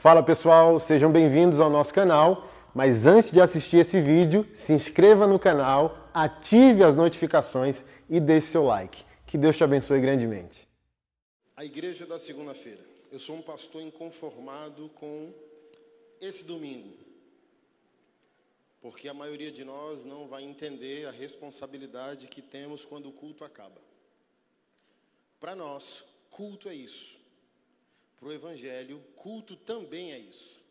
Fala pessoal, sejam bem-vindos ao nosso canal. Mas antes de assistir esse vídeo, se inscreva no canal, ative as notificações e deixe seu like. Que Deus te abençoe grandemente. A igreja da segunda-feira. Eu sou um pastor inconformado com esse domingo, porque a maioria de nós não vai entender a responsabilidade que temos quando o culto acaba. Para nós, culto é isso. Para o Evangelho, culto também é isso.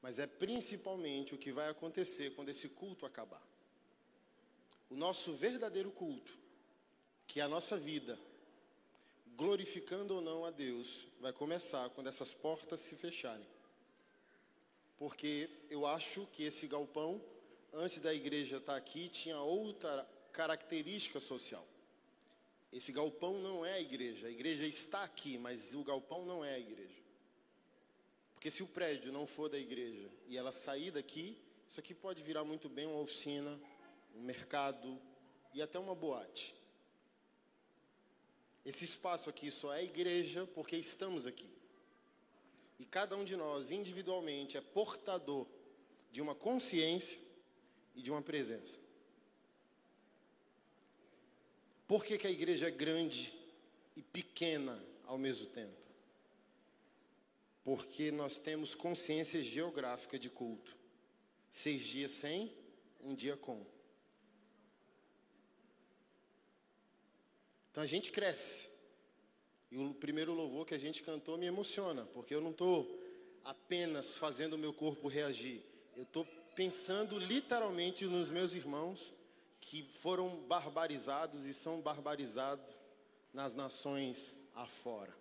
Mas é principalmente o que vai acontecer quando esse culto acabar. O nosso verdadeiro culto, que é a nossa vida, glorificando ou não a Deus, vai começar quando essas portas se fecharem. Porque eu acho que esse galpão, antes da igreja estar aqui, tinha outra característica social. Esse galpão não é a igreja. A igreja está aqui, mas o galpão não é a igreja. Porque se o prédio não for da igreja e ela sair daqui, isso aqui pode virar muito bem uma oficina, um mercado e até uma boate. Esse espaço aqui só é igreja porque estamos aqui. E cada um de nós, individualmente, é portador de uma consciência e de uma presença. Por que, que a igreja é grande e pequena ao mesmo tempo? Porque nós temos consciência geográfica de culto. Seis dias sem, um dia com. Então a gente cresce. E o primeiro louvor que a gente cantou me emociona, porque eu não estou apenas fazendo o meu corpo reagir. Eu estou pensando literalmente nos meus irmãos que foram barbarizados e são barbarizados nas nações afora.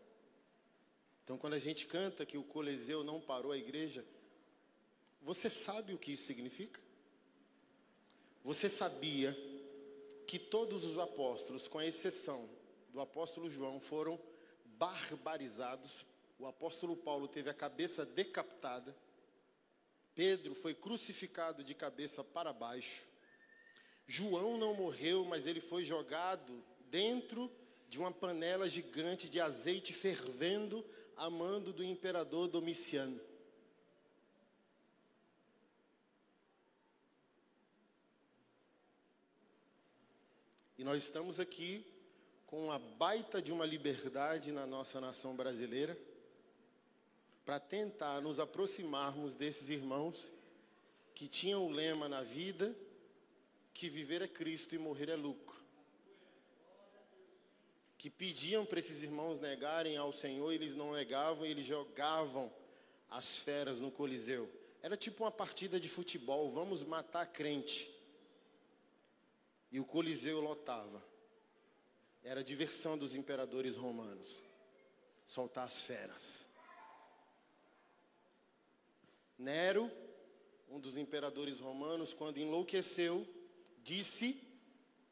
Então, quando a gente canta que o Coliseu não parou a igreja, você sabe o que isso significa? Você sabia que todos os apóstolos, com exceção do apóstolo João, foram barbarizados? O apóstolo Paulo teve a cabeça decapitada. Pedro foi crucificado de cabeça para baixo. João não morreu, mas ele foi jogado dentro de uma panela gigante de azeite fervendo, a mando do imperador Domiciano. E nós estamos aqui com uma baita de uma liberdade na nossa nação brasileira para tentar nos aproximarmos desses irmãos que tinham o lema na vida que viver é Cristo e morrer é lucro. Que pediam para esses irmãos negarem ao Senhor, eles não negavam, eles jogavam as feras no Coliseu. Era tipo uma partida de futebol, vamos matar crente. E o Coliseu lotava. Era a diversão dos imperadores romanos. Soltar as feras. Nero, um dos imperadores romanos, quando enlouqueceu, disse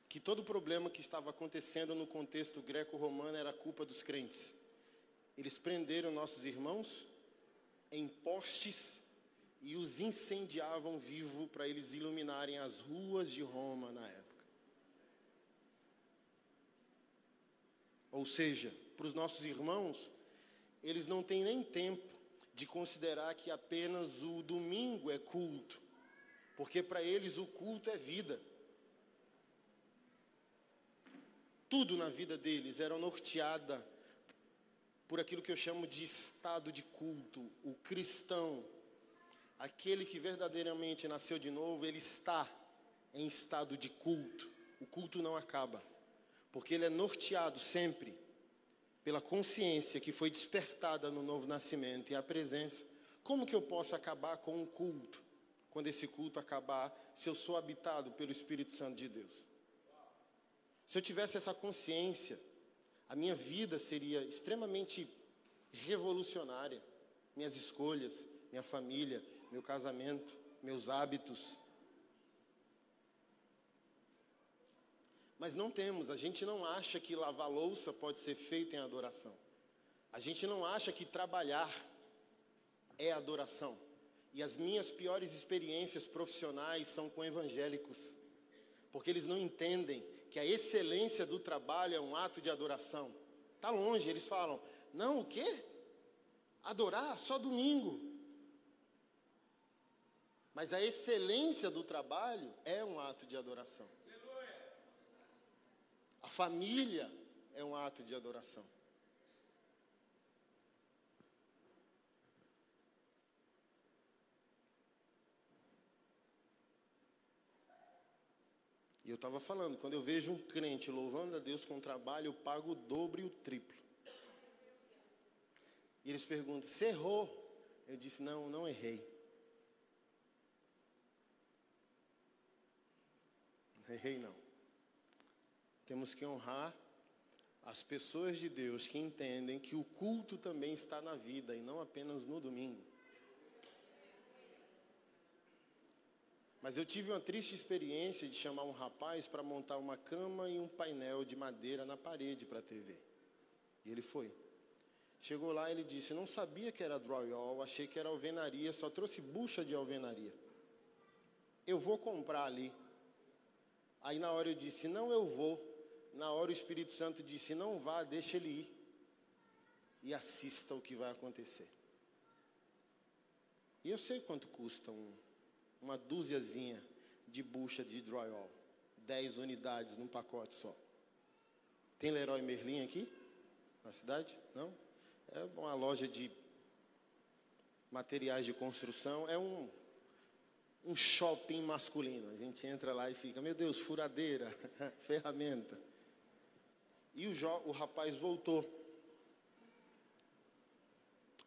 que todo o problema que estava acontecendo no contexto greco-romano era culpa dos crentes. Eles prenderam nossos irmãos em postes e os incendiavam vivo para eles iluminarem as ruas de Roma na época. Ou seja, para os nossos irmãos, eles não têm nem tempo de considerar que apenas o domingo é culto, porque para eles o culto é vida. Tudo na vida deles era norteada por aquilo que eu chamo de estado de culto. O cristão, aquele que verdadeiramente nasceu de novo, ele está em estado de culto. O culto não acaba, porque ele é norteado sempre pela consciência que foi despertada no novo nascimento e a presença. Como que eu posso acabar com um culto? Quando esse culto acabar, se eu sou habitado pelo Espírito Santo de Deus. Se eu tivesse essa consciência, a minha vida seria extremamente revolucionária. Minhas escolhas, minha família, meu casamento, meus hábitos. Mas não temos, a gente não acha que lavar louça pode ser feito em adoração. A gente não acha que trabalhar é adoração. E as minhas piores experiências profissionais são com evangélicos, porque eles não entendem que a excelência do trabalho é um ato de adoração. Está longe, eles falam, não, o quê? Adorar só domingo. Mas a excelência do trabalho é um ato de adoração. A família é um ato de adoração. Eu estava falando, quando eu vejo um crente louvando a Deus com trabalho, eu pago o dobro e o triplo. E eles perguntam: Você errou? Eu disse: Não, não errei. Não errei, não. Temos que honrar as pessoas de Deus que entendem que o culto também está na vida e não apenas no domingo. Mas eu tive uma triste experiência de chamar um rapaz para montar uma cama e um painel de madeira na parede para a TV. E ele foi. Chegou lá, ele disse: Não sabia que era drywall, achei que era alvenaria, só trouxe bucha de alvenaria. Eu vou comprar ali. Aí na hora eu disse: Não, eu vou. Na hora o Espírito Santo disse: Não vá, deixa ele ir. E assista o que vai acontecer. E eu sei quanto custa um, uma dúziazinha de bucha de drywall. Dez unidades num pacote só. Tem Leroy Merlin aqui? Na cidade? Não? É uma loja de materiais de construção, é um, um shopping masculino. A gente entra lá e fica, meu Deus, furadeira, ferramenta. E o, o rapaz voltou.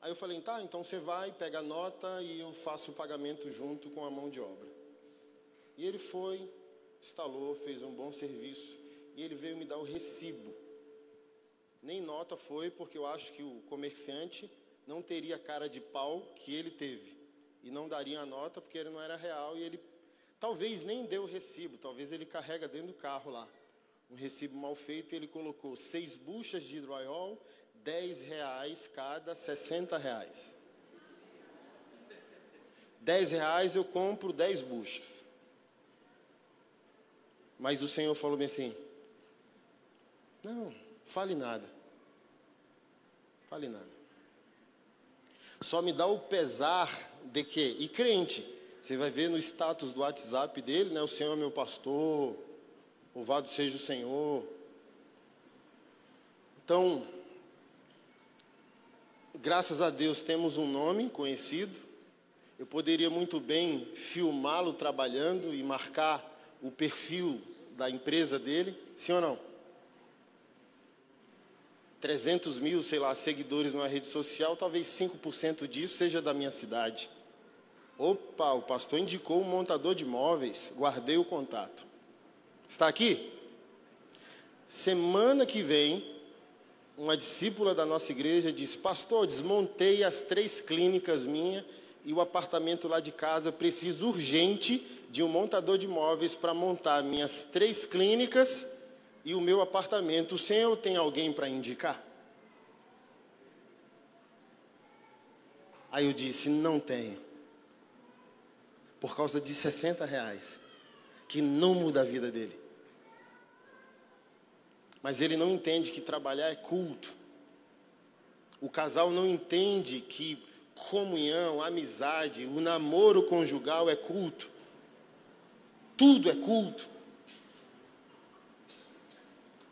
Aí eu falei, tá, então você vai, pega a nota e eu faço o pagamento junto com a mão de obra. E ele foi, instalou, fez um bom serviço e ele veio me dar o recibo. Nem nota foi, porque eu acho que o comerciante não teria a cara de pau que ele teve. E não daria a nota porque ele não era real e ele talvez nem deu o recibo, talvez ele carrega dentro do carro lá. Um recibo mal feito, e ele colocou seis buchas de hidroaiol 10 reais cada 60 reais. 10 reais eu compro 10 buchas. Mas o Senhor falou bem assim: Não, fale nada. Fale nada. Só me dá o pesar de que, e crente, você vai ver no status do WhatsApp dele, né? O Senhor é meu pastor, louvado seja o Senhor. Então, graças a Deus temos um nome conhecido. Eu poderia muito bem filmá-lo trabalhando e marcar o perfil da empresa dele, sim ou não? 300 mil, sei lá, seguidores numa rede social, talvez 5% disso seja da minha cidade. Opa, o pastor indicou um montador de móveis, guardei o contato. Está aqui? Semana que vem, uma discípula da nossa igreja disse: Pastor, desmontei as três clínicas minhas e o apartamento lá de casa. Preciso urgente de um montador de móveis para montar minhas três clínicas e o meu apartamento, o senhor tem alguém para indicar? Aí eu disse, não tenho. Por causa de 60 reais. Que não muda a vida dele. Mas ele não entende que trabalhar é culto. O casal não entende que comunhão, amizade, o namoro conjugal é culto. Tudo é culto.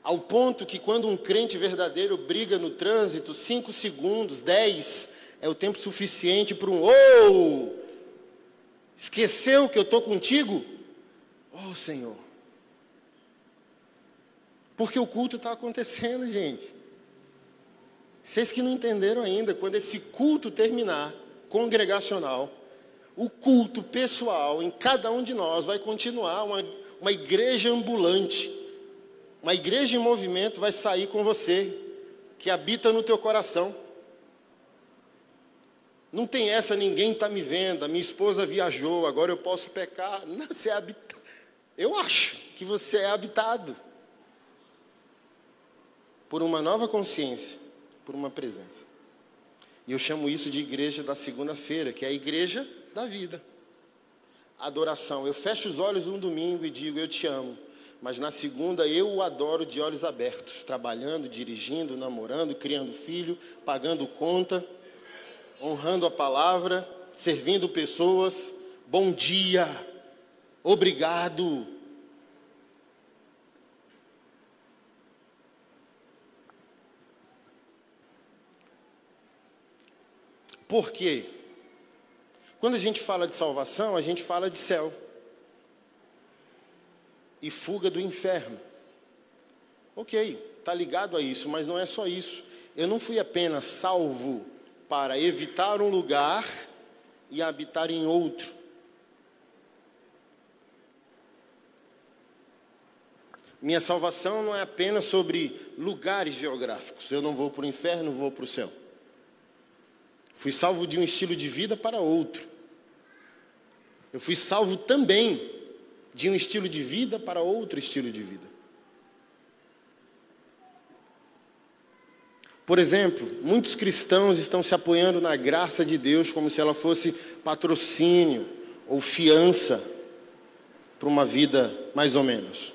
Ao ponto que quando um crente verdadeiro briga no trânsito, cinco segundos, dez, é o tempo suficiente para um oh! Esqueceu que eu estou contigo? Oh Senhor. Porque o culto está acontecendo, gente. Vocês que não entenderam ainda, quando esse culto terminar, congregacional, o culto pessoal em cada um de nós vai continuar uma, uma igreja ambulante uma igreja em movimento vai sair com você, que habita no teu coração. Não tem essa, ninguém está me vendo, a minha esposa viajou, agora eu posso pecar. Não, você é habitado. Eu acho que você é habitado por uma nova consciência, por uma presença. E eu chamo isso de igreja da segunda-feira, que é a igreja da vida. Adoração. Eu fecho os olhos um domingo e digo: Eu te amo mas na segunda eu o adoro de olhos abertos, trabalhando, dirigindo, namorando, criando filho, pagando conta. honrando a palavra, servindo pessoas. Bom dia, obrigado. Por quê? Quando a gente fala de salvação, a gente fala de céu e fuga do inferno. Ok, está ligado a isso, mas não é só isso. Eu não fui apenas salvo para evitar um lugar e habitar em outro. Minha salvação não é apenas sobre lugares geográficos. Eu não vou para o inferno, vou para o céu. Fui salvo de um estilo de vida para outro. Eu fui salvo também de um estilo de vida para outro estilo de vida. Por exemplo, muitos cristãos estão se apoiando na graça de Deus como se ela fosse patrocínio ou fiança para uma vida mais ou menos.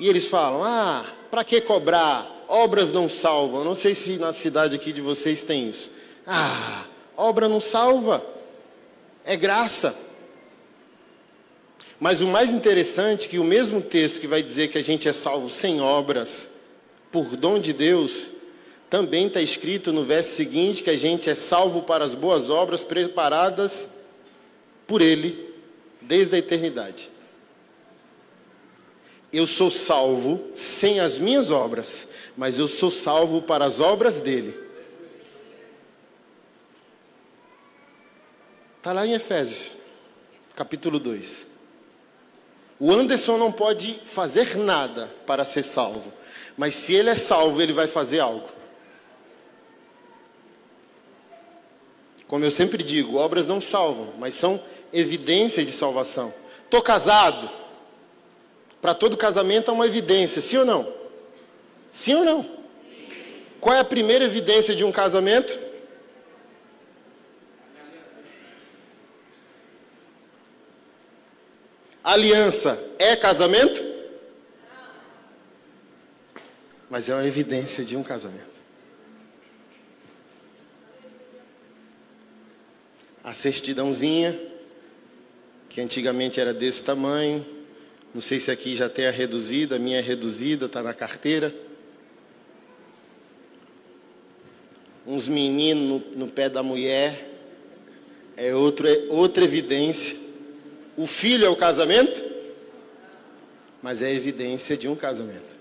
E eles falam: ah, para que cobrar? Obras não salvam. não sei se na cidade aqui de vocês tem isso. Ah, obra não salva, é graça. Mas o mais interessante é que o mesmo texto que vai dizer que a gente é salvo sem obras, por dom de Deus, também está escrito no verso seguinte que a gente é salvo para as boas obras preparadas por Ele desde a eternidade. Eu sou salvo sem as minhas obras, mas eu sou salvo para as obras dele. Está lá em Efésios, capítulo 2. O Anderson não pode fazer nada para ser salvo, mas se ele é salvo, ele vai fazer algo. Como eu sempre digo, obras não salvam, mas são evidência de salvação. Estou casado. Para todo casamento há uma evidência, sim ou não? Sim ou não? Qual é a primeira evidência de um casamento? Aliança é casamento? Mas é uma evidência de um casamento. A certidãozinha, que antigamente era desse tamanho, não sei se aqui já tem a reduzida, a minha é reduzida, está na carteira. Uns meninos no, no pé da mulher, é outro, é outra evidência. O filho é o casamento, mas é evidência de um casamento.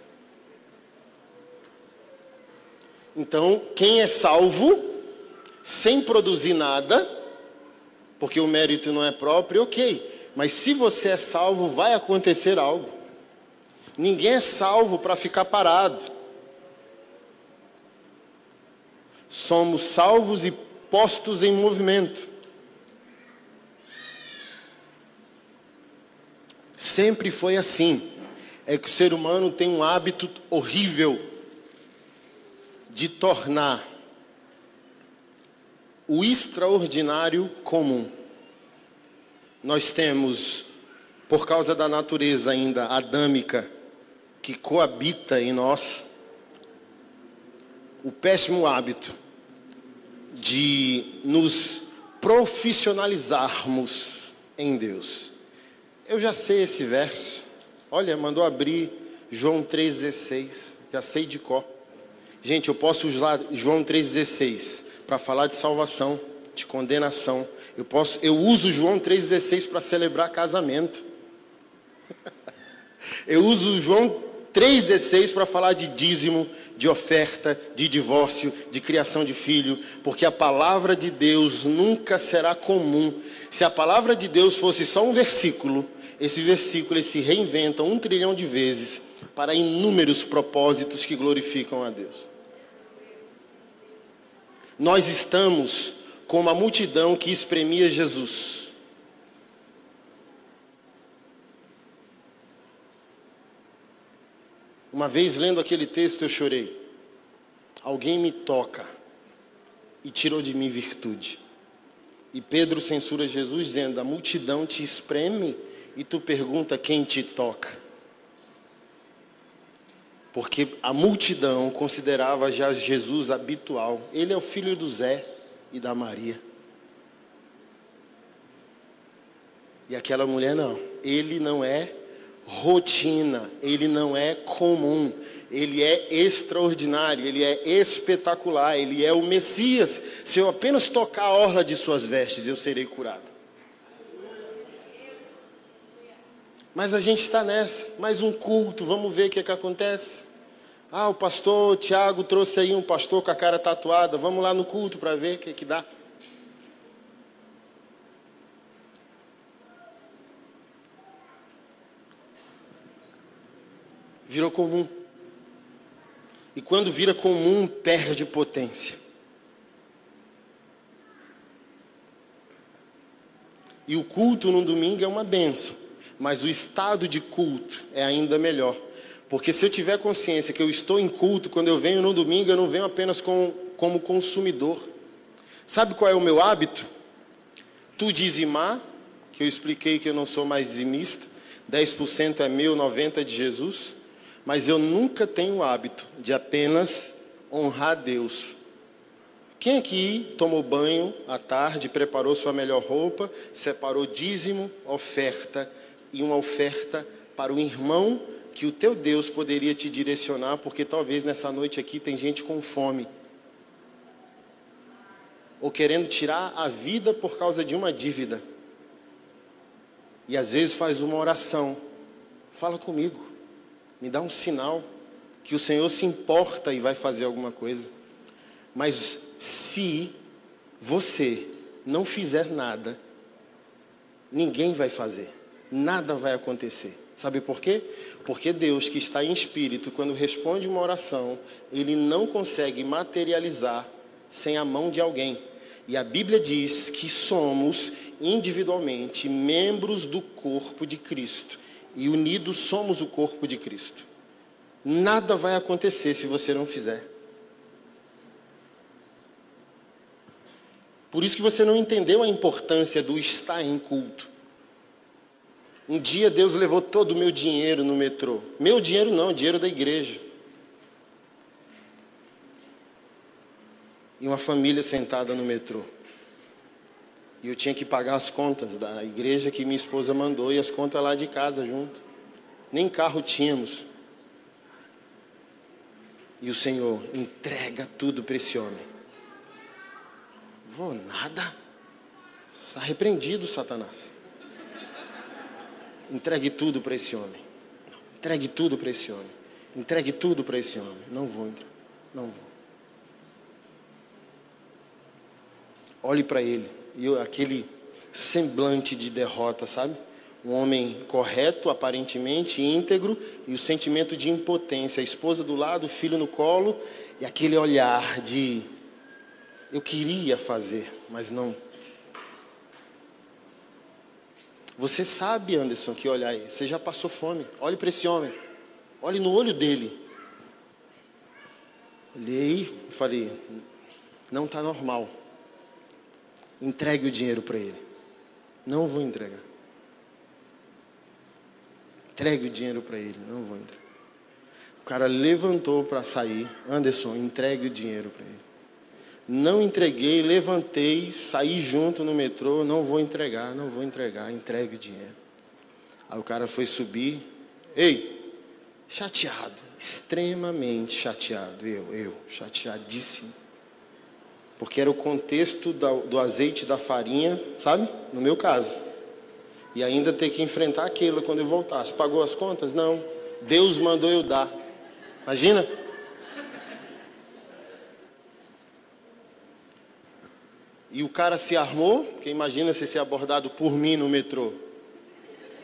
Então, quem é salvo, sem produzir nada, porque o mérito não é próprio, ok. Mas se você é salvo, vai acontecer algo. Ninguém é salvo para ficar parado. Somos salvos e postos em movimento. Sempre foi assim. É que o ser humano tem um hábito horrível de tornar o extraordinário comum. Nós temos, por causa da natureza ainda adâmica que coabita em nós, o péssimo hábito de nos profissionalizarmos em Deus. Eu já sei esse verso. Olha, mandou abrir João 3,16. Já sei de cor. Gente, eu posso usar João 3,16 para falar de salvação, de condenação. Eu posso, eu uso João 3,16 para celebrar casamento. eu uso João 3,16 para falar de dízimo, de oferta, de divórcio, de criação de filho, porque a palavra de Deus nunca será comum. Se a palavra de Deus fosse só um versículo, esse versículo se reinventa um trilhão de vezes para inúmeros propósitos que glorificam a Deus. Nós estamos com uma multidão que espremia Jesus. Uma vez lendo aquele texto eu chorei. Alguém me toca e tirou de mim virtude. E Pedro censura Jesus dizendo: A multidão te espreme e tu pergunta quem te toca. Porque a multidão considerava já Jesus habitual. Ele é o filho do Zé. e da Maria. E aquela mulher não. Ele não é rotina, ele não é comum, ele é extraordinário, ele é espetacular, ele é o Messias. Se eu apenas tocar a orla de suas vestes, eu serei curado. Mas a gente está nessa, mais um culto, vamos ver o que, é que acontece. Ah, o pastor Tiago trouxe aí um pastor com a cara tatuada, vamos lá no culto para ver o que, é que dá. Virou comum. E quando vira comum, perde potência. E o culto no domingo é uma benção, mas o estado de culto é ainda melhor. Porque se eu tiver consciência que eu estou em culto, quando eu venho no domingo, eu não venho apenas com, como consumidor. Sabe qual é o meu hábito? Tu dizimar, que eu expliquei que eu não sou mais dizimista, 10% é meu, 90% é de Jesus mas eu nunca tenho o hábito de apenas honrar Deus. Quem aqui tomou banho à tarde, preparou sua melhor roupa, separou dízimo, oferta e uma oferta para o irmão que o teu Deus poderia te direcionar, porque talvez nessa noite aqui tem gente com fome. Ou querendo tirar a vida por causa de uma dívida. E às vezes faz uma oração. Fala comigo me dá um sinal que o Senhor se importa e vai fazer alguma coisa. Mas se você não fizer nada, ninguém vai fazer, nada vai acontecer. Sabe por quê? Porque Deus, que está em espírito, quando responde uma oração, ele não consegue materializar sem a mão de alguém. E a Bíblia diz que somos individualmente membros do corpo de Cristo e unidos somos o corpo de Cristo. Nada vai acontecer se você não fizer. Por isso que você não entendeu a importância do estar em culto. Um dia Deus levou todo o meu dinheiro no metrô. Meu dinheiro não, dinheiro da igreja. E uma família sentada no metrô. E eu tinha que pagar as contas da igreja que minha esposa mandou e as contas lá de casa junto. Nem carro tínhamos. E o Senhor entrega tudo para esse homem. Vou nada. Está repreendido, Satanás. Entregue tudo para esse homem. Entregue tudo para esse homem. Entregue tudo para esse homem. Não vou entrar. Não vou. Olhe para ele e aquele semblante de derrota, sabe? Um homem correto, aparentemente íntegro, e o sentimento de impotência, a esposa do lado, o filho no colo, e aquele olhar de eu queria fazer, mas não. Você sabe, Anderson, que olhar aí, você já passou fome. Olhe para esse homem. Olhe no olho dele. Olhei e falei, não está normal. Entregue o dinheiro para ele. Não vou entregar. Entregue o dinheiro para ele. Não vou entregar. O cara levantou para sair. Anderson, entregue o dinheiro para ele. Não entreguei, levantei, saí junto no metrô. Não vou entregar, não vou entregar. Entregue o dinheiro. Aí o cara foi subir. Ei, chateado, extremamente chateado. Eu, eu, chateadíssimo porque era o contexto do azeite da farinha, sabe? No meu caso. E ainda ter que enfrentar aquilo quando eu voltasse. Pagou as contas? Não. Deus mandou eu dar. Imagina? E o cara se armou, que imagina se ser abordado por mim no metrô.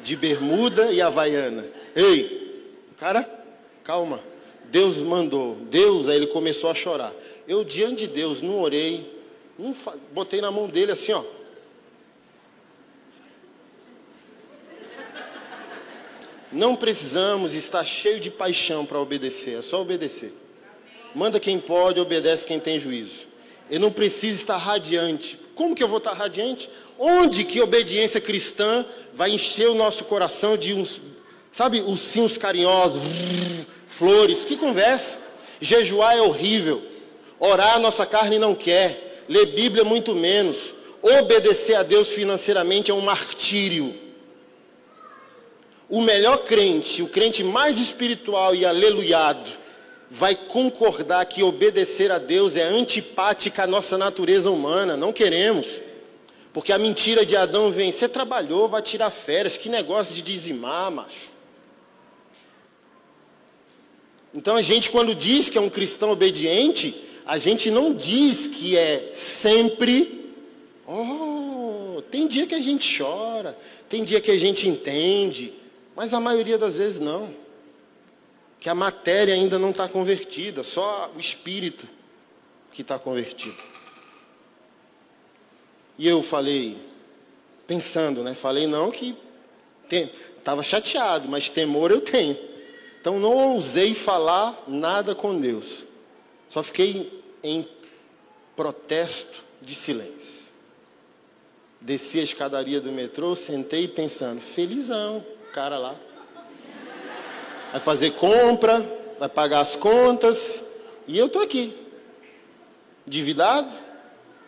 De bermuda e havaiana. Ei, cara, calma. Deus mandou. Deus, aí ele começou a chorar. Eu, diante de Deus, não orei, não botei na mão dele assim, ó. Não precisamos estar cheio de paixão para obedecer, é só obedecer. Manda quem pode, obedece quem tem juízo. Eu não preciso estar radiante. Como que eu vou estar radiante? Onde que obediência cristã vai encher o nosso coração de uns, sabe, ursinhos carinhosos, flores? Que conversa. Jejuar é horrível. Orar nossa carne não quer. ler Bíblia muito menos. Obedecer a Deus financeiramente é um martírio. O melhor crente, o crente mais espiritual e aleluiado, vai concordar que obedecer a Deus é antipática à nossa natureza humana. Não queremos. Porque a mentira de Adão vem, você trabalhou, vai tirar férias, que negócio de dizimar, macho. Então a gente, quando diz que é um cristão obediente, a gente não diz que é sempre. Oh, tem dia que a gente chora, tem dia que a gente entende, mas a maioria das vezes não. Que a matéria ainda não está convertida, só o espírito que está convertido. E eu falei, pensando, né? Falei não que estava chateado, mas temor eu tenho. Então não ousei falar nada com Deus. Só fiquei em protesto de silêncio. Desci a escadaria do metrô, sentei pensando, felizão, cara lá. Vai fazer compra, vai pagar as contas, e eu estou aqui, endividado,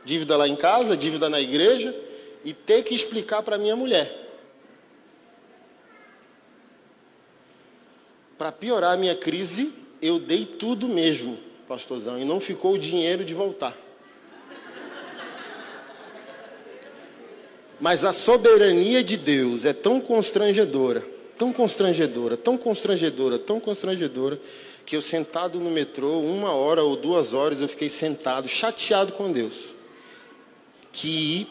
dívida lá em casa, dívida na igreja, e ter que explicar para minha mulher. Para piorar a minha crise, eu dei tudo mesmo, pastorzão, e não ficou o dinheiro de voltar. Mas a soberania de Deus é tão constrangedora, tão constrangedora, tão constrangedora, tão constrangedora, que eu sentado no metrô, uma hora ou duas horas, eu fiquei sentado, chateado com Deus que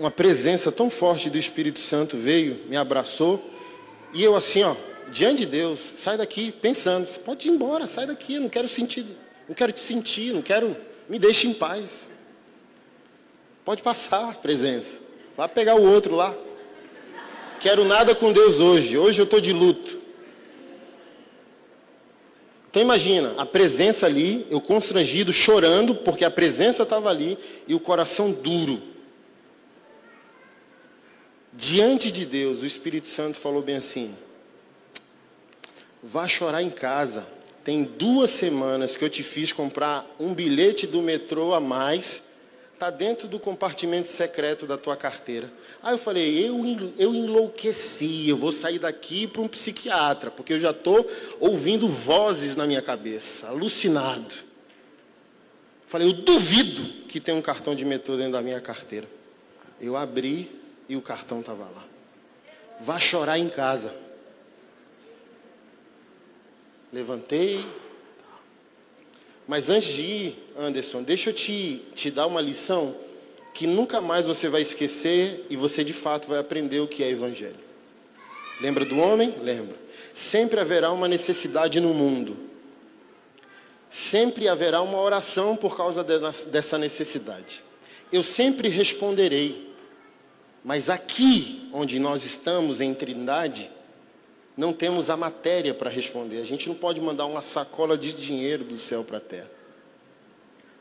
uma presença tão forte do Espírito Santo veio, me abraçou, e eu assim, ó, diante de Deus, sai daqui pensando, pode ir embora, sai daqui, não quero sentir, não quero te sentir, não quero, me deixe em paz. Pode passar, presença. Vá pegar o outro lá. Quero nada com Deus hoje. Hoje eu estou de luto. Então imagina, a presença ali, eu constrangido, chorando, porque a presença estava ali e o coração duro. Diante de Deus, o Espírito Santo falou bem assim: vá chorar em casa. Tem duas semanas que eu te fiz comprar um bilhete do metrô a mais Está dentro do compartimento secreto da tua carteira. Aí eu falei, eu, eu enlouqueci, eu vou sair daqui para um psiquiatra, porque eu já estou ouvindo vozes na minha cabeça, alucinado. Falei, eu duvido que tem um cartão de metrô dentro da minha carteira. Eu abri e o cartão estava lá. Vá chorar em casa. Levantei, mas antes de ir, Anderson, deixa eu te, te dar uma lição que nunca mais você vai esquecer e você de fato vai aprender o que é Evangelho. Lembra do homem? Lembra. Sempre haverá uma necessidade no mundo. Sempre haverá uma oração por causa de, dessa necessidade. Eu sempre responderei. Mas aqui, onde nós estamos em Trindade, não temos a matéria para responder. A gente não pode mandar uma sacola de dinheiro do céu para a terra.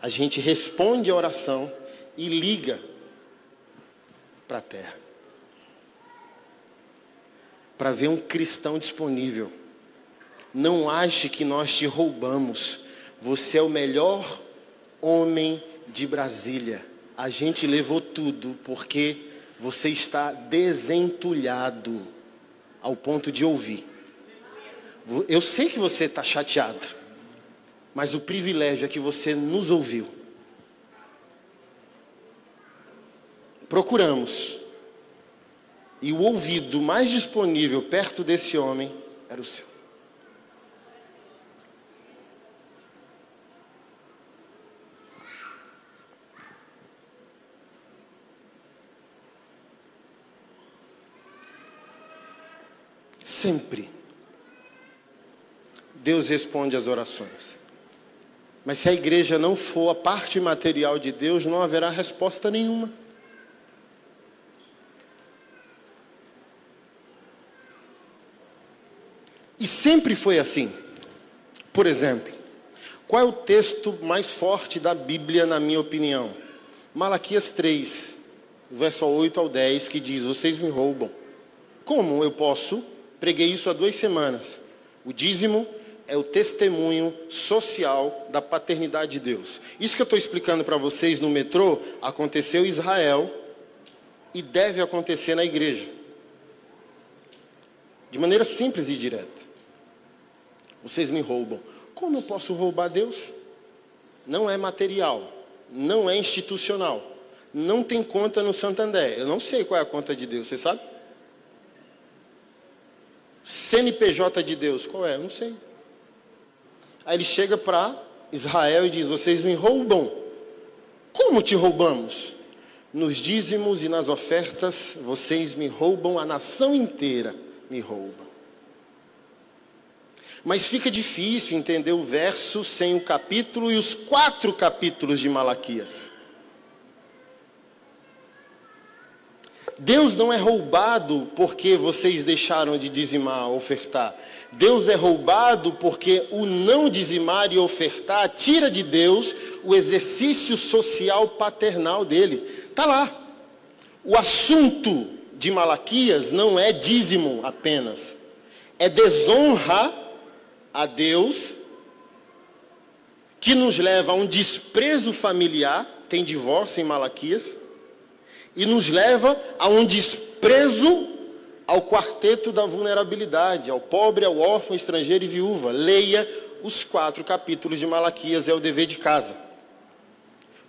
A gente responde a oração e liga para a terra. Para ver um cristão disponível. Não ache que nós te roubamos. Você é o melhor homem de Brasília. A gente levou tudo porque você está desentulhado ao ponto de ouvir. Eu sei que você está chateado, mas o privilégio é que você nos ouviu. Procuramos. E o ouvido mais disponível perto desse homem era o seu. Sempre. Deus responde às orações. Mas se a igreja não for a parte material de Deus, não haverá resposta nenhuma. E sempre foi assim. Por exemplo, qual é o texto mais forte da Bíblia, na minha opinião? Malaquias 3, verso 8 ao 10, que diz: Vocês me roubam. Como eu posso Preguei isso há duas semanas. O dízimo é o testemunho social da paternidade de Deus. Isso que eu estou explicando para vocês no metrô aconteceu em Israel e deve acontecer na igreja. De maneira simples e direta. Vocês me roubam. Como eu posso roubar Deus? Não é material, não é institucional, não tem conta no Santander. Eu não sei qual é a conta de Deus, você sabe? CNPJ de Deus, qual é? Eu não sei. Aí ele chega para Israel e diz: Vocês me roubam. Como te roubamos? Nos dízimos e nas ofertas, vocês me roubam, a nação inteira me rouba. Mas fica difícil entender o verso sem o capítulo e os quatro capítulos de Malaquias. Deus não é roubado porque vocês deixaram de dizimar, ofertar. Deus é roubado porque o não dizimar e ofertar tira de Deus o exercício social paternal dele. Está lá. O assunto de Malaquias não é dízimo apenas, é desonra a Deus que nos leva a um desprezo familiar. Tem divórcio em Malaquias e nos leva a um desprezo ao quarteto da vulnerabilidade, ao pobre, ao órfão, estrangeiro e viúva. Leia os quatro capítulos de Malaquias, é o dever de casa.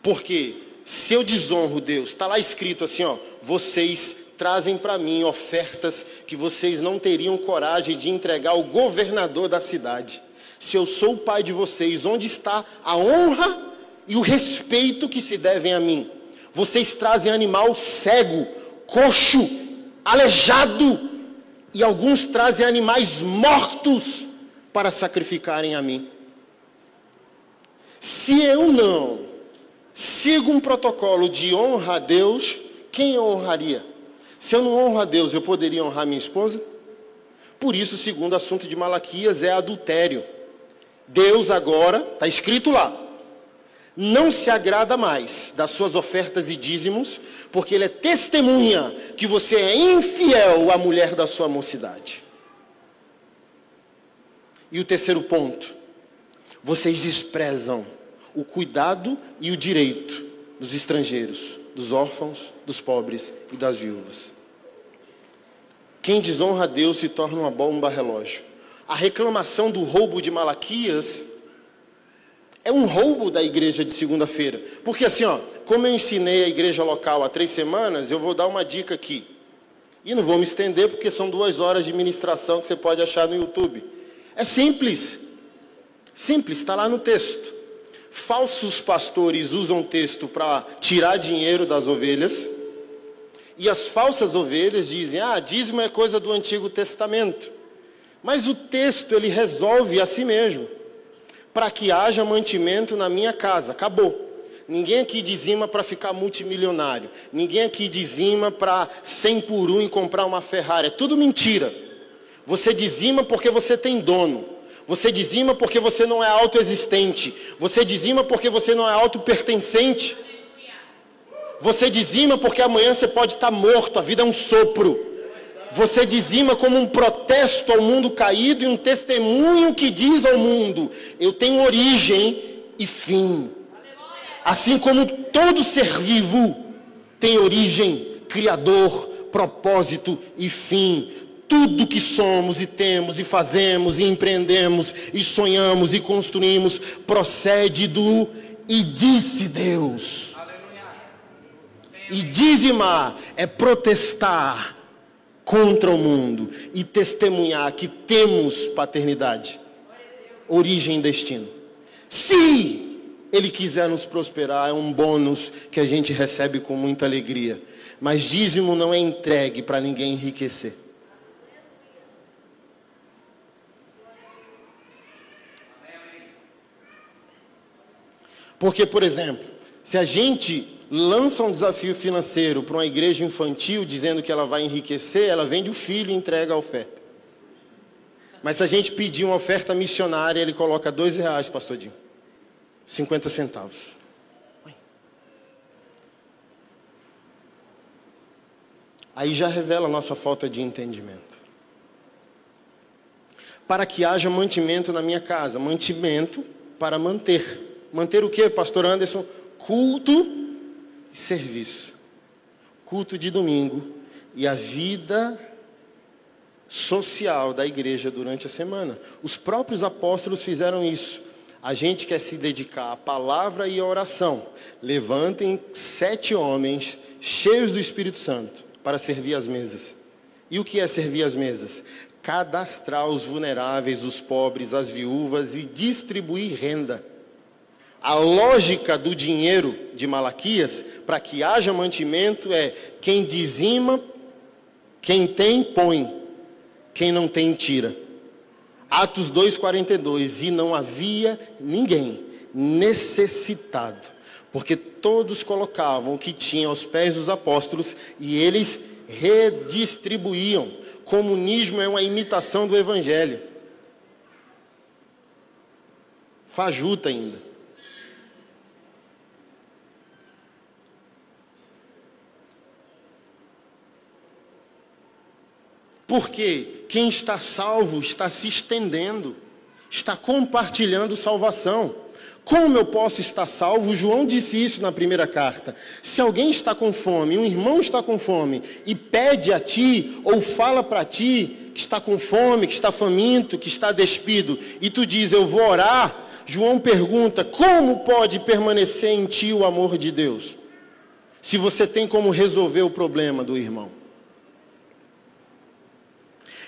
Porque se eu desonro Deus, está lá escrito assim, ó, vocês trazem para mim ofertas que vocês não teriam coragem de entregar ao governador da cidade. Se eu sou o pai de vocês, onde está a honra e o respeito que se devem a mim? Vocês trazem animal cego, coxo, aleijado, e alguns trazem animais mortos para sacrificarem a mim. Se eu não sigo um protocolo de honra a Deus, quem eu honraria? Se eu não honro a Deus, eu poderia honrar minha esposa? Por isso, segundo o assunto de Malaquias, é adultério. Deus agora, está escrito lá, não se agrada mais das suas ofertas e dízimos, porque ele é testemunha que você é infiel à mulher da sua mocidade. E o terceiro ponto, vocês desprezam o cuidado e o direito dos estrangeiros, dos órfãos, dos pobres e das viúvas. Quem desonra a Deus se torna uma bomba relógio. A reclamação do roubo de Malaquias é um roubo da igreja de segunda-feira. Porque assim, ó, como eu ensinei a igreja local há três semanas, eu vou dar uma dica aqui. E não vou me estender porque são duas horas de ministração que você pode achar no YouTube. É simples. Simples, está lá no texto. Falsos pastores usam texto para tirar dinheiro das ovelhas. E as falsas ovelhas dizem: ah, dízimo é coisa do Antigo Testamento. Mas o texto ele resolve a si mesmo para que haja mantimento na minha casa. Acabou. Ninguém aqui dizima para ficar multimilionário. Ninguém aqui dizima para 100 por um e comprar uma Ferrari. É tudo mentira. Você dizima porque você tem dono. Você dizima porque você não é autoexistente. Você dizima porque você não é autopertencente. Você dizima porque amanhã você pode estar morto. A vida é um sopro. Você dizima como um protesto ao mundo caído e um testemunho que diz ao mundo: eu tenho origem e fim. Assim como todo ser vivo tem origem, criador, propósito e fim. Tudo que somos e temos e fazemos e empreendemos e sonhamos e construímos procede do e disse Deus. E dizimar é protestar contra o mundo e testemunhar que temos paternidade, origem e destino. Se Ele quiser nos prosperar, é um bônus que a gente recebe com muita alegria. Mas dízimo não é entregue para ninguém enriquecer. Porque, por exemplo, se a gente lança um desafio financeiro para uma igreja infantil dizendo que ela vai enriquecer, ela vende o filho e entrega a oferta. Mas se a gente pedir uma oferta missionária, ele coloca dois reais, pastor Dinho. 50 centavos. Aí já revela a nossa falta de entendimento. para que haja mantimento na minha casa. Mantimento para manter. Manter o que, pastor Anderson? Culto serviço. Culto de domingo e a vida social da igreja durante a semana. Os próprios apóstolos fizeram isso. A gente quer se dedicar à palavra e à oração. Levantem sete homens cheios do Espírito Santo para servir as mesas. E o que é servir as mesas? Cadastrar os vulneráveis, os pobres, as viúvas e distribuir renda. A lógica do dinheiro de Malaquias, para que haja mantimento, é quem dizima, quem tem, põe, quem não tem, tira. Atos 2,42: E não havia ninguém necessitado, porque todos colocavam o que tinham aos pés dos apóstolos e eles redistribuíam. Comunismo é uma imitação do evangelho. Fajuta ainda. Porque quem está salvo está se estendendo, está compartilhando salvação. Como eu posso estar salvo? João disse isso na primeira carta. Se alguém está com fome, um irmão está com fome, e pede a ti, ou fala para ti, que está com fome, que está faminto, que está despido, e tu diz, eu vou orar, João pergunta, como pode permanecer em ti o amor de Deus? Se você tem como resolver o problema do irmão.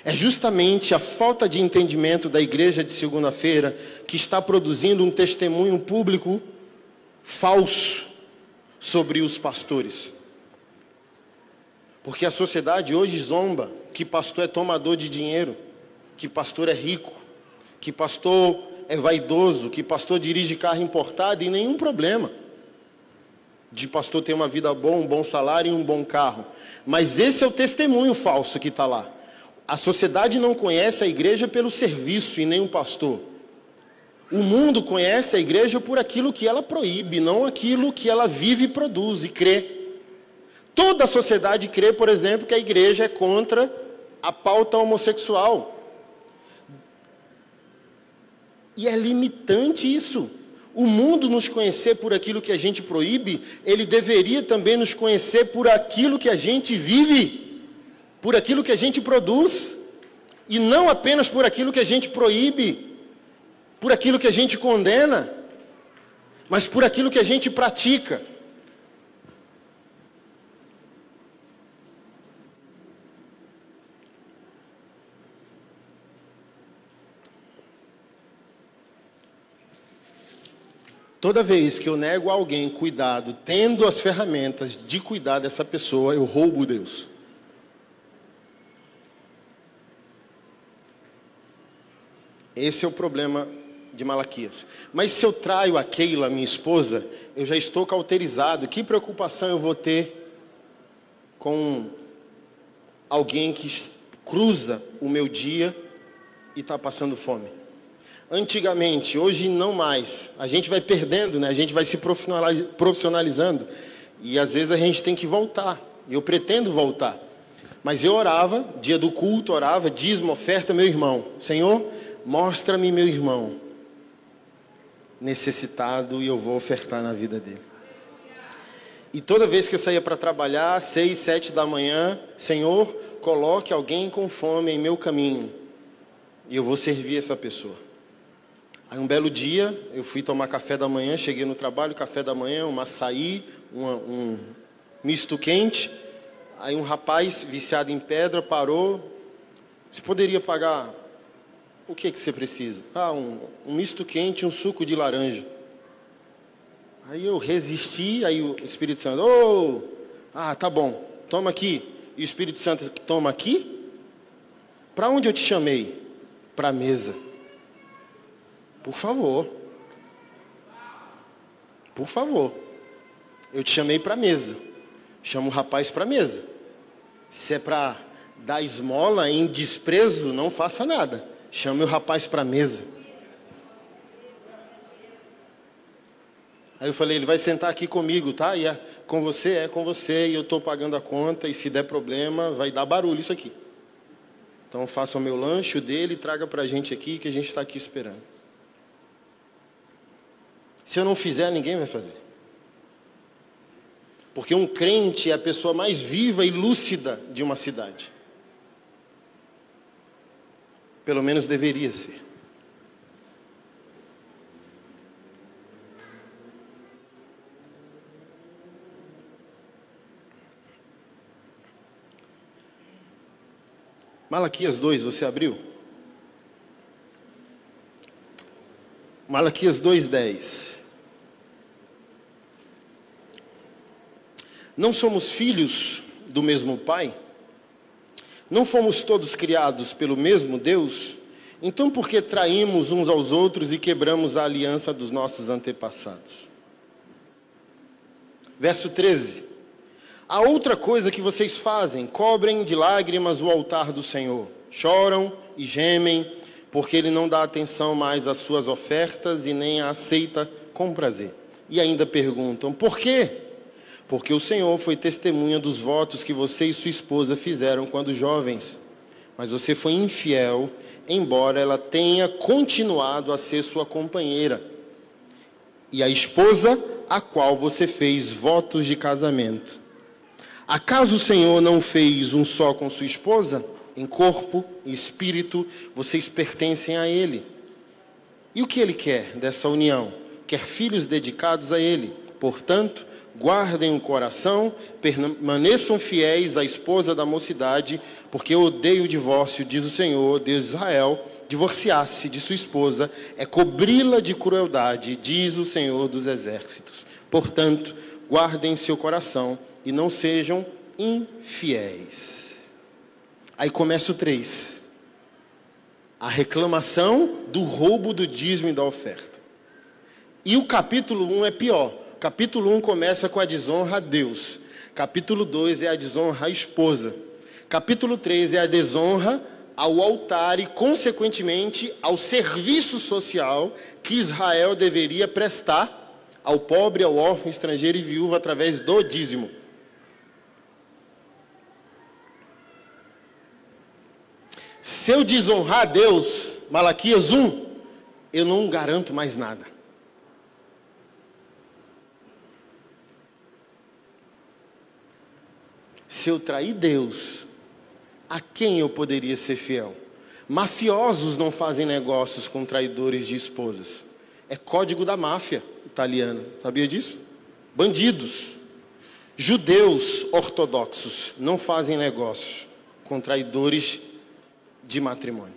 É justamente a falta de entendimento da igreja de segunda-feira que está produzindo um testemunho público falso sobre os pastores. Porque a sociedade hoje zomba que pastor é tomador de dinheiro, que pastor é rico, que pastor é vaidoso, que pastor dirige carro importado e nenhum problema de pastor ter uma vida boa, um bom salário e um bom carro. Mas esse é o testemunho falso que está lá. A sociedade não conhece a igreja pelo serviço e nem o pastor. O mundo conhece a igreja por aquilo que ela proíbe, não aquilo que ela vive, produz e crê. Toda a sociedade crê, por exemplo, que a igreja é contra a pauta homossexual. E é limitante isso. O mundo nos conhecer por aquilo que a gente proíbe, ele deveria também nos conhecer por aquilo que a gente vive por aquilo que a gente produz, e não apenas por aquilo que a gente proíbe, por aquilo que a gente condena, mas por aquilo que a gente pratica. Toda vez que eu nego a alguém cuidado, tendo as ferramentas de cuidar dessa pessoa, eu roubo Deus. Esse é o problema de Malaquias. Mas se eu traio a Keila, minha esposa, eu já estou cauterizado. Que preocupação eu vou ter com alguém que cruza o meu dia e está passando fome? Antigamente, hoje não mais. A gente vai perdendo, né? a gente vai se profissionalizando. E às vezes a gente tem que voltar. Eu pretendo voltar. Mas eu orava, dia do culto, orava, dízimo, oferta, meu irmão. Senhor, Mostra-me meu irmão necessitado e eu vou ofertar na vida dele. E toda vez que eu saía para trabalhar, seis, sete da manhã, Senhor, coloque alguém com fome em meu caminho e eu vou servir essa pessoa. Aí um belo dia, eu fui tomar café da manhã, cheguei no trabalho, café da manhã, um açaí, uma, um misto quente. Aí um rapaz viciado em pedra parou. Você poderia pagar o que, que você precisa? Ah, um, um misto quente, um suco de laranja. Aí eu resisti, aí o Espírito Santo, oh, ah, tá bom, toma aqui. E o Espírito Santo toma aqui? Para onde eu te chamei? Para a mesa. Por favor. Por favor. Eu te chamei para a mesa. Chama o rapaz para a mesa. Se é para dar esmola em desprezo, não faça nada. Chame o rapaz para a mesa. Aí eu falei, ele vai sentar aqui comigo, tá? E é com você, é com você, e eu estou pagando a conta, e se der problema, vai dar barulho isso aqui. Então faça o meu lanche, o dele, e traga para a gente aqui, que a gente está aqui esperando. Se eu não fizer, ninguém vai fazer. Porque um crente é a pessoa mais viva e lúcida de uma cidade. Pelo menos deveria ser. Malaquias 2, você abriu? Malaquias 2:10. Não somos filhos do mesmo Pai? Não fomos todos criados pelo mesmo Deus? Então por que traímos uns aos outros e quebramos a aliança dos nossos antepassados? Verso 13. Há outra coisa que vocês fazem: cobrem de lágrimas o altar do Senhor, choram e gemem porque ele não dá atenção mais às suas ofertas e nem a aceita com prazer. E ainda perguntam: por quê? Porque o Senhor foi testemunha dos votos que você e sua esposa fizeram quando jovens. Mas você foi infiel, embora ela tenha continuado a ser sua companheira. E a esposa a qual você fez votos de casamento. Acaso o Senhor não fez um só com sua esposa? em corpo e espírito, vocês pertencem a Ele. E o que Ele quer dessa união? Quer filhos dedicados a Ele. Portanto, guardem o coração, permaneçam fiéis à esposa da mocidade, porque eu odeio o divórcio, diz o Senhor, Deus de Israel. Divorciar-se de sua esposa é cobri-la de crueldade, diz o Senhor dos exércitos. Portanto, guardem seu coração e não sejam infiéis. Aí começa o 3. A reclamação do roubo do dízimo e da oferta. E o capítulo 1 é pior. Capítulo 1 começa com a desonra a Deus. Capítulo 2 é a desonra à esposa. Capítulo 3 é a desonra ao altar e, consequentemente, ao serviço social que Israel deveria prestar ao pobre, ao órfão, estrangeiro e viúvo através do dízimo. Se eu desonrar a Deus, Malaquias 1, eu não garanto mais nada. Se eu trair Deus, a quem eu poderia ser fiel? Mafiosos não fazem negócios com traidores de esposas. É código da máfia italiana. Sabia disso? Bandidos. Judeus ortodoxos não fazem negócios com traidores de matrimônio.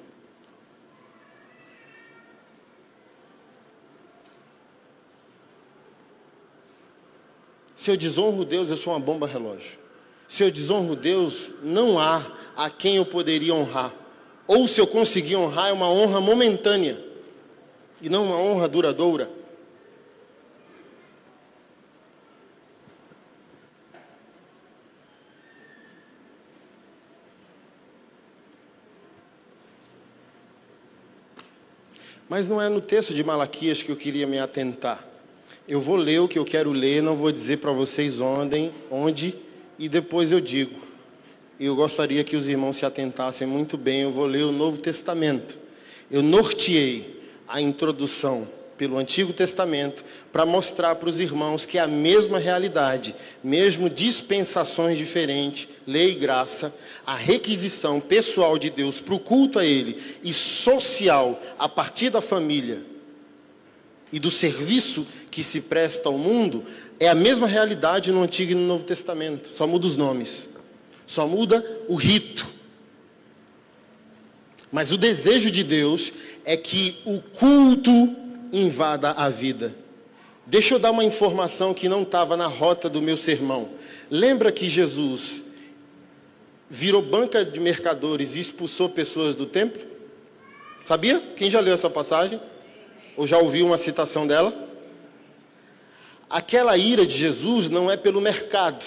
Se eu desonro Deus, eu sou uma bomba relógio. Se eu desonro Deus, não há a quem eu poderia honrar. Ou se eu conseguir honrar, é uma honra momentânea e não uma honra duradoura. Mas não é no texto de Malaquias que eu queria me atentar. Eu vou ler o que eu quero ler, não vou dizer para vocês onde, onde e depois eu digo. Eu gostaria que os irmãos se atentassem muito bem. Eu vou ler o Novo Testamento. Eu norteei a introdução pelo Antigo Testamento para mostrar para os irmãos que é a mesma realidade, mesmo dispensações diferentes, lei e graça, a requisição pessoal de Deus para o culto a Ele e social a partir da família e do serviço que se presta ao mundo é a mesma realidade no Antigo e no Novo Testamento, só muda os nomes, só muda o rito. Mas o desejo de Deus é que o culto invada a vida. Deixa eu dar uma informação que não estava na rota do meu sermão. Lembra que Jesus virou banca de mercadores e expulsou pessoas do templo? Sabia? Quem já leu essa passagem? Ou já ouviu uma citação dela? Aquela ira de Jesus não é pelo mercado.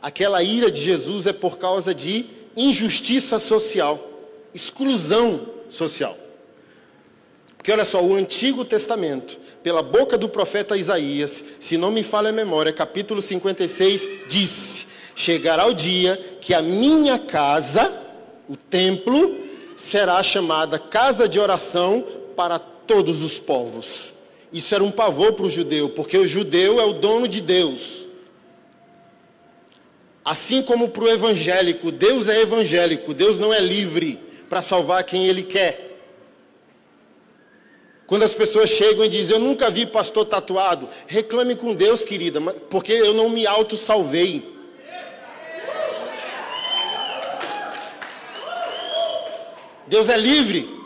Aquela ira de Jesus é por causa de injustiça social, exclusão social. Porque olha só, o Antigo Testamento, pela boca do profeta Isaías, se não me falha a memória, capítulo 56, disse: Chegará o dia que a minha casa, o templo, será chamada casa de oração para todos os povos. Isso era um pavor para o judeu, porque o judeu é o dono de Deus. Assim como para o evangélico, Deus é evangélico, Deus não é livre para salvar quem Ele quer. Quando as pessoas chegam e dizem, eu nunca vi pastor tatuado, reclame com Deus, querida, porque eu não me auto-salvei. Deus é livre.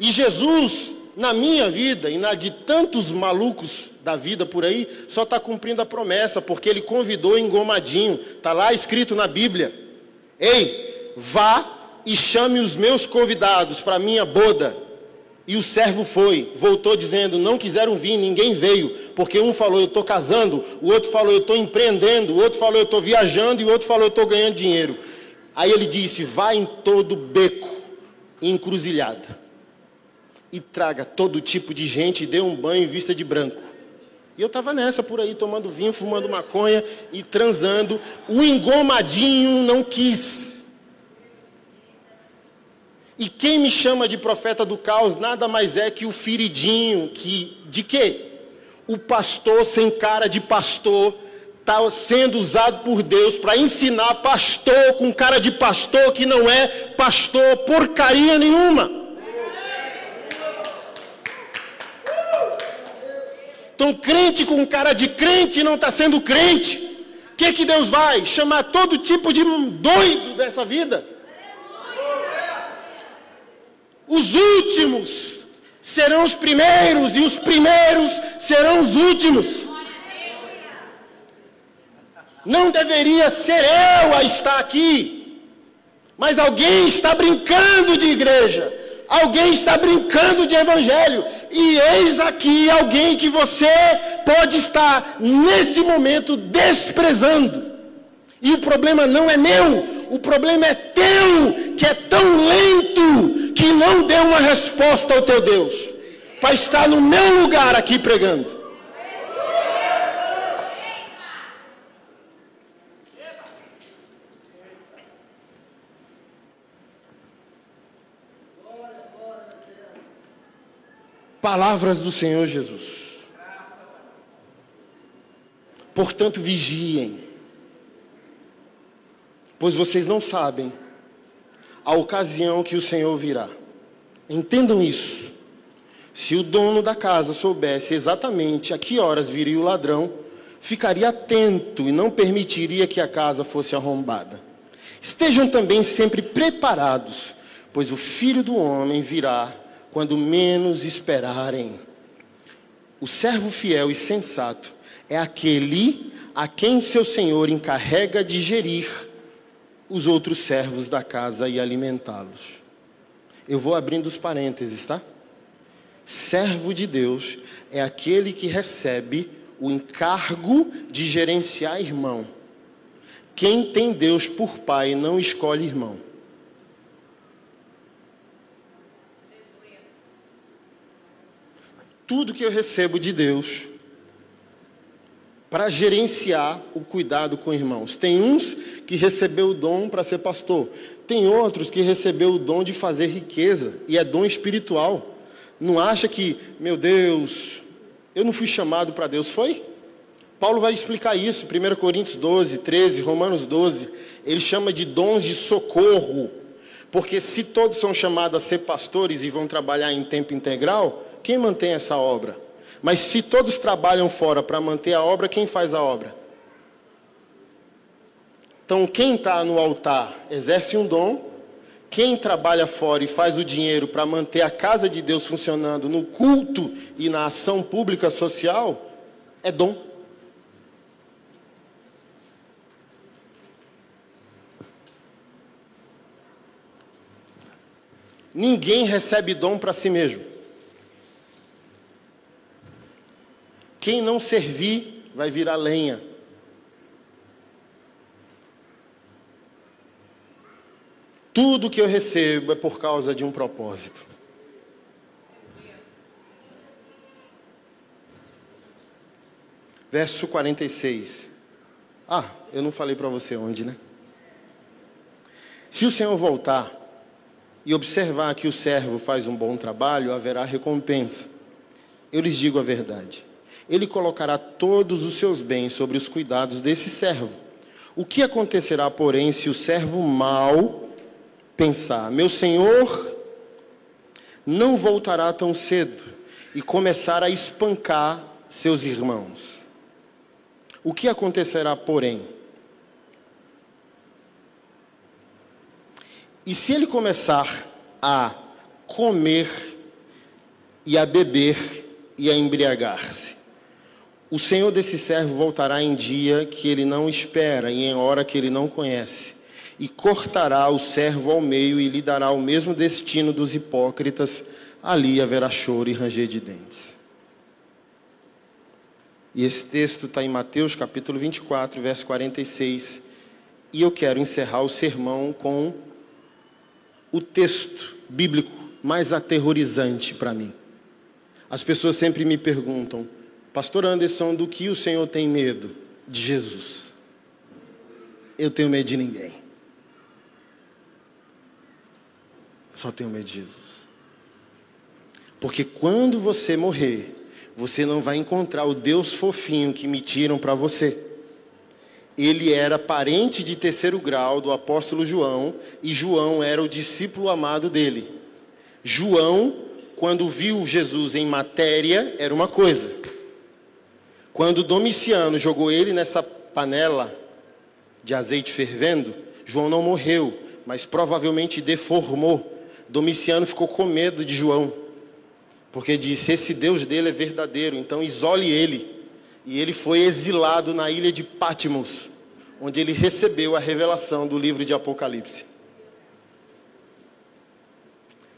E Jesus, na minha vida e na de tantos malucos da vida por aí, só está cumprindo a promessa, porque ele convidou engomadinho, está lá escrito na Bíblia: Ei, vá e chame os meus convidados para a minha boda. E o servo foi, voltou dizendo: Não quiseram vir, ninguém veio, porque um falou: Eu estou casando, o outro falou: Eu estou empreendendo, o outro falou: Eu estou viajando, e o outro falou: Eu estou ganhando dinheiro. Aí ele disse: Vá em todo beco, encruzilhada, e traga todo tipo de gente e dê um banho em vista de branco. E eu estava nessa por aí, tomando vinho, fumando maconha e transando. O engomadinho não quis. E quem me chama de profeta do caos nada mais é que o feridinho, que de quê? O pastor sem cara de pastor está sendo usado por Deus para ensinar pastor com cara de pastor que não é pastor porcaria nenhuma. Então, crente com cara de crente não está sendo crente. O que, que Deus vai? Chamar todo tipo de doido dessa vida. Os últimos serão os primeiros, e os primeiros serão os últimos. Não deveria ser eu a estar aqui, mas alguém está brincando de igreja, alguém está brincando de evangelho, e eis aqui alguém que você pode estar nesse momento desprezando. E o problema não é meu, o problema é teu, que é tão lento que não deu uma resposta ao teu Deus, para estar no meu lugar aqui pregando. Palavras do Senhor Jesus. Portanto, vigiem, pois vocês não sabem a ocasião que o Senhor virá. Entendam isso. Se o dono da casa soubesse exatamente a que horas viria o ladrão, ficaria atento e não permitiria que a casa fosse arrombada. Estejam também sempre preparados, pois o filho do homem virá quando menos esperarem. O servo fiel e sensato é aquele a quem seu senhor encarrega de gerir os outros servos da casa e alimentá-los. Eu vou abrindo os parênteses, tá? Servo de Deus é aquele que recebe o encargo de gerenciar irmão. Quem tem Deus por pai não escolhe irmão. Tudo que eu recebo de Deus para gerenciar o cuidado com irmãos. Tem uns que recebeu o dom para ser pastor, tem outros que recebeu o dom de fazer riqueza e é dom espiritual. Não acha que, meu Deus, eu não fui chamado para Deus, foi? Paulo vai explicar isso, 1 Coríntios 12, 13, Romanos 12. Ele chama de dons de socorro. Porque se todos são chamados a ser pastores e vão trabalhar em tempo integral, quem mantém essa obra? Mas se todos trabalham fora para manter a obra, quem faz a obra? Então, quem está no altar exerce um dom, quem trabalha fora e faz o dinheiro para manter a casa de Deus funcionando no culto e na ação pública social, é dom. Ninguém recebe dom para si mesmo. Quem não servir vai virar lenha. Tudo que eu recebo é por causa de um propósito. Verso 46. Ah, eu não falei para você onde, né? Se o Senhor voltar e observar que o servo faz um bom trabalho, haverá recompensa. Eu lhes digo a verdade. Ele colocará todos os seus bens sobre os cuidados desse servo. O que acontecerá, porém, se o servo mau pensar: Meu senhor não voltará tão cedo e começar a espancar seus irmãos? O que acontecerá, porém? E se ele começar a comer e a beber e a embriagar-se, o senhor desse servo voltará em dia que ele não espera e em hora que ele não conhece, e cortará o servo ao meio e lhe dará o mesmo destino dos hipócritas. Ali haverá choro e ranger de dentes. E esse texto está em Mateus capítulo 24, verso 46. E eu quero encerrar o sermão com o texto bíblico mais aterrorizante para mim. As pessoas sempre me perguntam, Pastor Anderson, do que o Senhor tem medo? De Jesus. Eu tenho medo de ninguém. Só tenho medo de Jesus. Porque quando você morrer, você não vai encontrar o Deus fofinho que me tiram para você ele era parente de terceiro grau do apóstolo João, e João era o discípulo amado dele. João, quando viu Jesus em matéria, era uma coisa. Quando Domiciano jogou ele nessa panela de azeite fervendo, João não morreu, mas provavelmente deformou. Domiciano ficou com medo de João, porque disse: Esse Deus dele é verdadeiro, então isole ele. E ele foi exilado na ilha de Patmos, onde ele recebeu a revelação do livro de Apocalipse.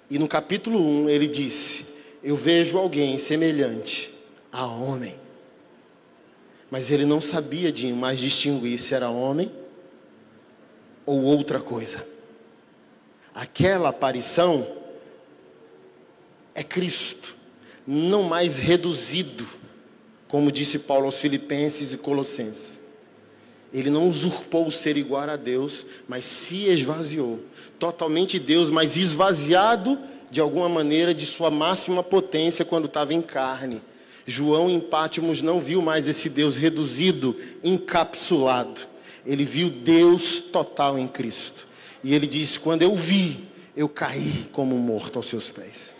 E no capítulo 1 ele disse: Eu vejo alguém semelhante a homem. Mas ele não sabia de mais distinguir se era homem ou outra coisa. Aquela aparição é Cristo, não mais reduzido como disse Paulo aos Filipenses e Colossenses. Ele não usurpou o ser igual a Deus, mas se esvaziou. Totalmente Deus, mas esvaziado de alguma maneira de sua máxima potência quando estava em carne. João em Pátimos não viu mais esse Deus reduzido, encapsulado. Ele viu Deus total em Cristo. E ele disse: Quando eu vi, eu caí como morto aos seus pés.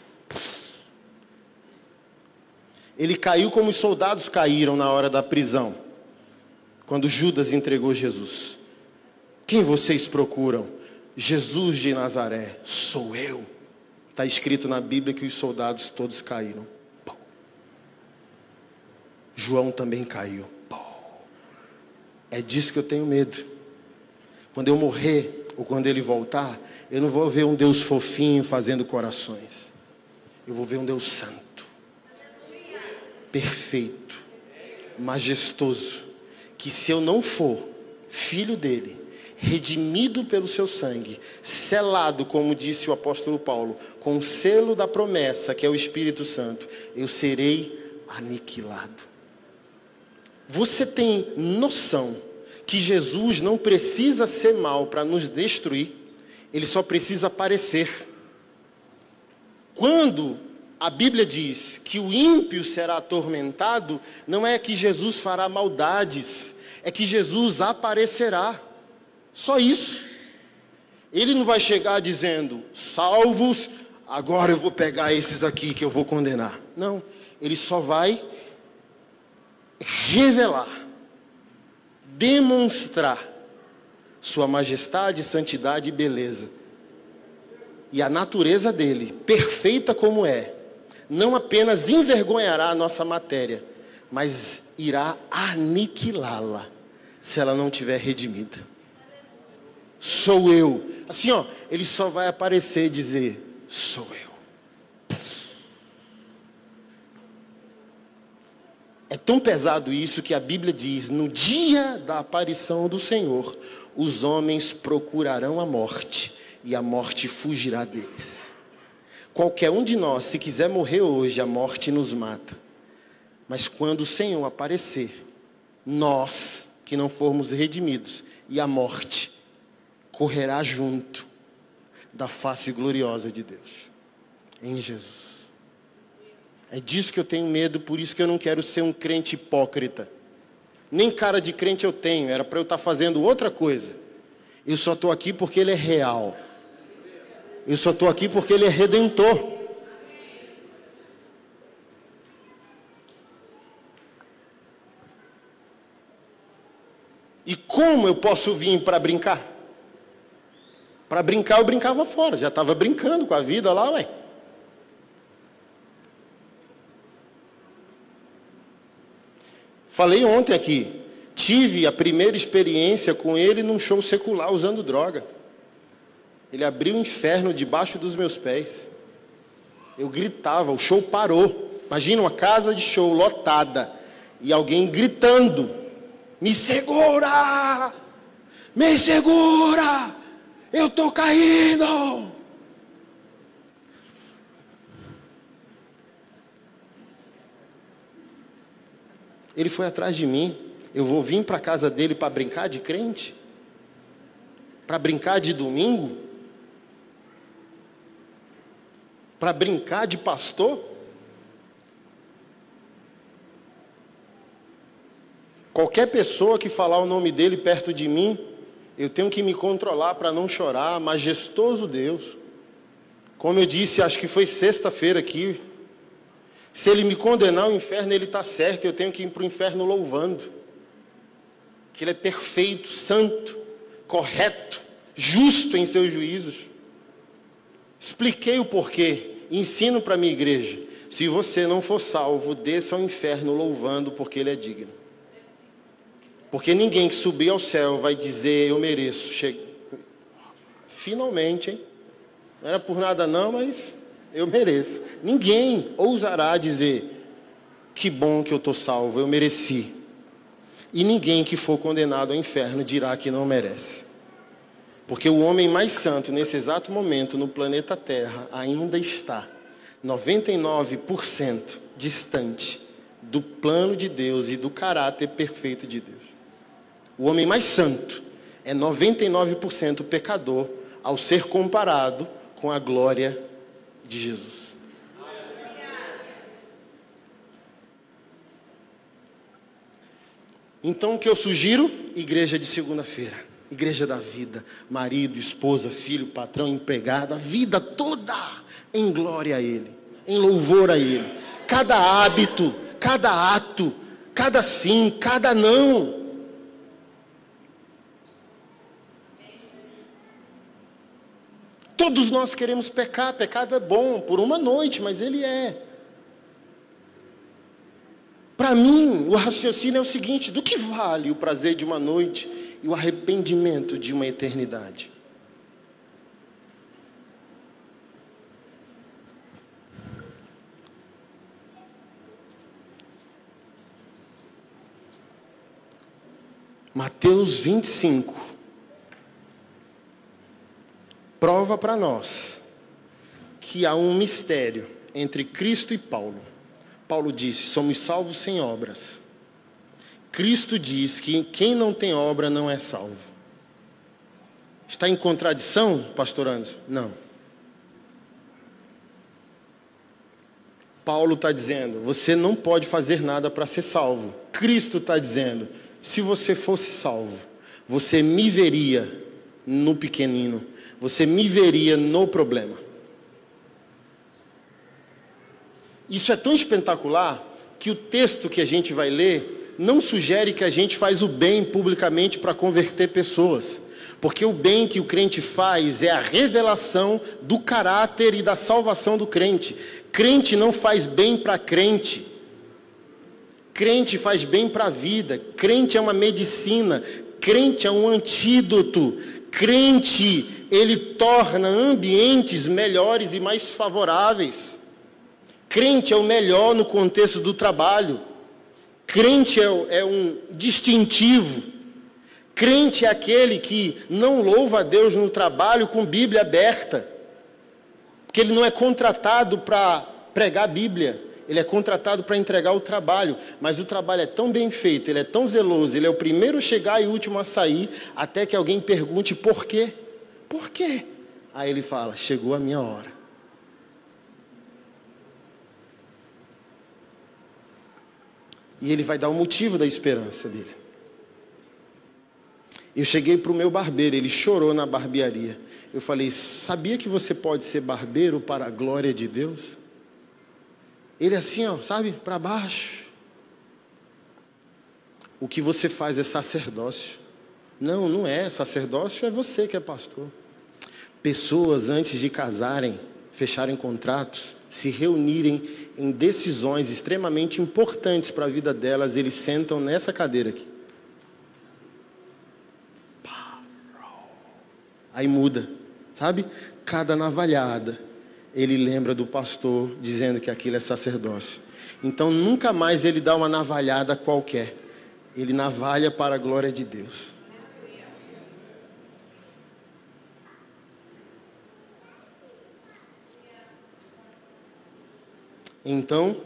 Ele caiu como os soldados caíram na hora da prisão, quando Judas entregou Jesus. Quem vocês procuram? Jesus de Nazaré, sou eu. Está escrito na Bíblia que os soldados todos caíram. João também caiu. É disso que eu tenho medo. Quando eu morrer, ou quando ele voltar, eu não vou ver um Deus fofinho fazendo corações. Eu vou ver um Deus santo perfeito, majestoso, que se eu não for filho dele, redimido pelo seu sangue, selado, como disse o apóstolo Paulo, com o selo da promessa, que é o Espírito Santo, eu serei aniquilado. Você tem noção que Jesus não precisa ser mal para nos destruir, ele só precisa aparecer. Quando a Bíblia diz que o ímpio será atormentado, não é que Jesus fará maldades, é que Jesus aparecerá. Só isso. Ele não vai chegar dizendo, salvos, agora eu vou pegar esses aqui que eu vou condenar. Não, ele só vai revelar, demonstrar sua majestade, santidade e beleza. E a natureza dele, perfeita como é, não apenas envergonhará a nossa matéria, mas irá aniquilá-la se ela não tiver redimida. Sou eu. Assim, ó, ele só vai aparecer e dizer: Sou eu. É tão pesado isso que a Bíblia diz: no dia da aparição do Senhor, os homens procurarão a morte e a morte fugirá deles. Qualquer um de nós, se quiser morrer hoje, a morte nos mata. Mas quando o Senhor aparecer, nós que não formos redimidos e a morte correrá junto da face gloriosa de Deus, em Jesus. É disso que eu tenho medo, por isso que eu não quero ser um crente hipócrita. Nem cara de crente eu tenho, era para eu estar tá fazendo outra coisa. Eu só estou aqui porque Ele é real. Eu só estou aqui porque Ele é redentor. E como eu posso vir para brincar? Para brincar, eu brincava fora, já estava brincando com a vida lá, ué. Falei ontem aqui, tive a primeira experiência com ele num show secular usando droga. Ele abriu o inferno debaixo dos meus pés. Eu gritava, o show parou. Imagina uma casa de show lotada e alguém gritando: Me segura! Me segura! Eu estou caindo! Ele foi atrás de mim. Eu vou vir para a casa dele para brincar de crente? Para brincar de domingo? Para brincar de pastor? Qualquer pessoa que falar o nome dele perto de mim, eu tenho que me controlar para não chorar. Majestoso Deus. Como eu disse, acho que foi sexta-feira aqui, se ele me condenar ao inferno, ele está certo, eu tenho que ir para o inferno louvando. Que ele é perfeito, santo, correto, justo em seus juízos. Expliquei o porquê, ensino para a minha igreja. Se você não for salvo, desça ao inferno louvando, porque ele é digno. Porque ninguém que subir ao céu vai dizer, eu mereço. Che... Finalmente, hein? Não era por nada não, mas eu mereço. Ninguém ousará dizer: que bom que eu estou salvo, eu mereci. E ninguém que for condenado ao inferno dirá que não merece. Porque o homem mais santo, nesse exato momento, no planeta Terra, ainda está 99% distante do plano de Deus e do caráter perfeito de Deus. O homem mais santo é 99% pecador ao ser comparado com a glória de Jesus. Então o que eu sugiro? Igreja de segunda-feira. Igreja da vida, marido, esposa, filho, patrão, empregado, a vida toda em glória a Ele, em louvor a Ele. Cada hábito, cada ato, cada sim, cada não Todos nós queremos pecar, pecado é bom por uma noite, mas ele é. Para mim, o raciocínio é o seguinte: do que vale o prazer de uma noite e o arrependimento de uma eternidade? Mateus 25 prova para nós que há um mistério entre Cristo e Paulo. Paulo disse: somos salvos sem obras. Cristo diz que quem não tem obra não é salvo. Está em contradição, pastor Anderson? Não. Paulo está dizendo: você não pode fazer nada para ser salvo. Cristo está dizendo: se você fosse salvo, você me veria no pequenino, você me veria no problema. Isso é tão espetacular que o texto que a gente vai ler não sugere que a gente faz o bem publicamente para converter pessoas. Porque o bem que o crente faz é a revelação do caráter e da salvação do crente. Crente não faz bem para crente. Crente faz bem para a vida. Crente é uma medicina. Crente é um antídoto. Crente ele torna ambientes melhores e mais favoráveis. Crente é o melhor no contexto do trabalho. Crente é, é um distintivo. Crente é aquele que não louva a Deus no trabalho com Bíblia aberta. Porque ele não é contratado para pregar Bíblia. Ele é contratado para entregar o trabalho, mas o trabalho é tão bem feito, ele é tão zeloso, ele é o primeiro a chegar e o último a sair, até que alguém pergunte por quê. Por quê? Aí ele fala: Chegou a minha hora. E ele vai dar o motivo da esperança dele. Eu cheguei para o meu barbeiro, ele chorou na barbearia. Eu falei: Sabia que você pode ser barbeiro para a glória de Deus? Ele assim, ó, sabe, para baixo. O que você faz é sacerdócio. Não, não é. Sacerdócio é você que é pastor. Pessoas, antes de casarem, fecharem contratos, se reunirem em decisões extremamente importantes para a vida delas, eles sentam nessa cadeira aqui. Aí muda, sabe? Cada navalhada, ele lembra do pastor dizendo que aquilo é sacerdócio. Então nunca mais ele dá uma navalhada qualquer. Ele navalha para a glória de Deus. Então,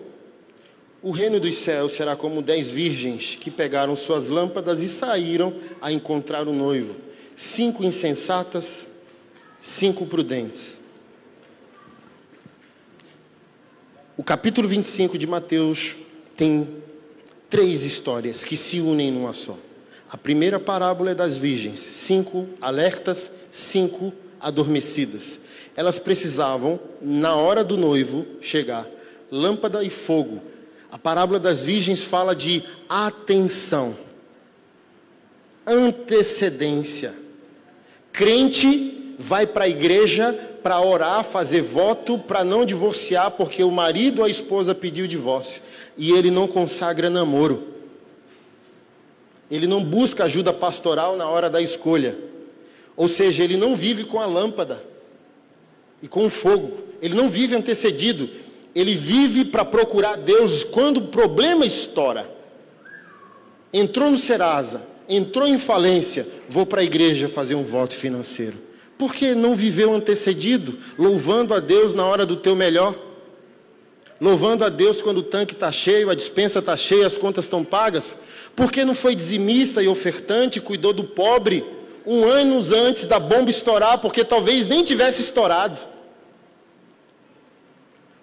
o reino dos céus será como dez virgens que pegaram suas lâmpadas e saíram a encontrar o noivo. Cinco insensatas, cinco prudentes. O capítulo 25 de Mateus tem três histórias que se unem numa só. A primeira parábola é das virgens, cinco alertas, cinco adormecidas. Elas precisavam, na hora do noivo chegar, lâmpada e fogo. A parábola das virgens fala de atenção, antecedência. Crente vai para a igreja para orar, fazer voto, para não divorciar, porque o marido ou a esposa pediu divórcio. E ele não consagra namoro. Ele não busca ajuda pastoral na hora da escolha. Ou seja, ele não vive com a lâmpada e com o fogo. Ele não vive antecedido ele vive para procurar Deus quando o problema estoura. Entrou no Serasa, entrou em falência, vou para a igreja fazer um voto financeiro. Porque não viveu antecedido, louvando a Deus na hora do teu melhor? Louvando a Deus quando o tanque está cheio, a dispensa está cheia, as contas estão pagas? Porque não foi dizimista e ofertante, cuidou do pobre um ano antes da bomba estourar, porque talvez nem tivesse estourado?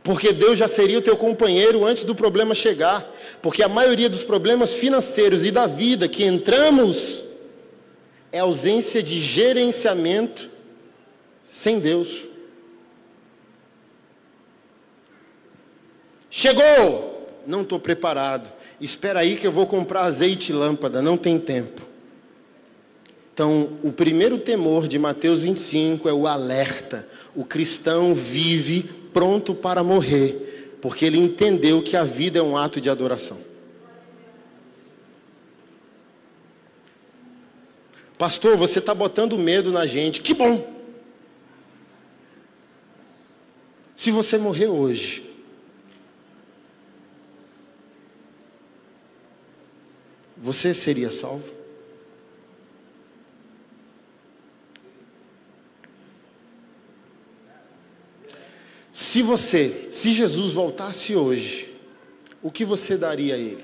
Porque Deus já seria o teu companheiro antes do problema chegar. Porque a maioria dos problemas financeiros e da vida que entramos é ausência de gerenciamento sem Deus. Chegou! Não estou preparado. Espera aí que eu vou comprar azeite e lâmpada, não tem tempo. Então, o primeiro temor de Mateus 25 é o alerta. O cristão vive pronto para morrer, porque ele entendeu que a vida é um ato de adoração. Pastor, você está botando medo na gente. Que bom! Se você morrer hoje, você seria salvo? Se você, se Jesus voltasse hoje, o que você daria a ele?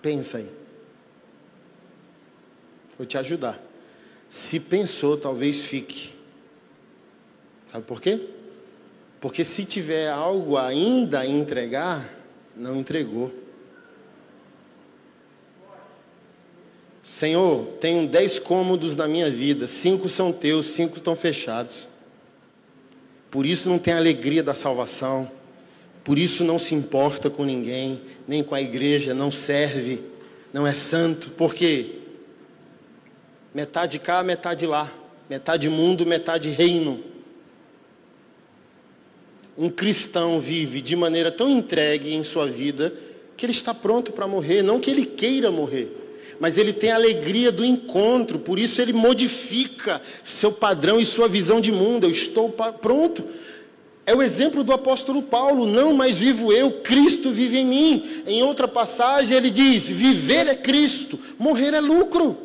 Pensa aí. Vou te ajudar. Se pensou, talvez fique. Sabe por quê? Porque se tiver algo ainda a entregar, não entregou. Senhor, tenho dez cômodos na minha vida, cinco são teus, cinco estão fechados. Por isso não tem alegria da salvação, por isso não se importa com ninguém, nem com a igreja, não serve, não é santo, porque metade cá, metade lá, metade mundo, metade reino. Um cristão vive de maneira tão entregue em sua vida que ele está pronto para morrer, não que ele queira morrer mas ele tem a alegria do encontro, por isso ele modifica seu padrão e sua visão de mundo. Eu estou pronto. É o exemplo do apóstolo Paulo: não mais vivo eu, Cristo vive em mim. Em outra passagem ele diz: viver é Cristo, morrer é lucro.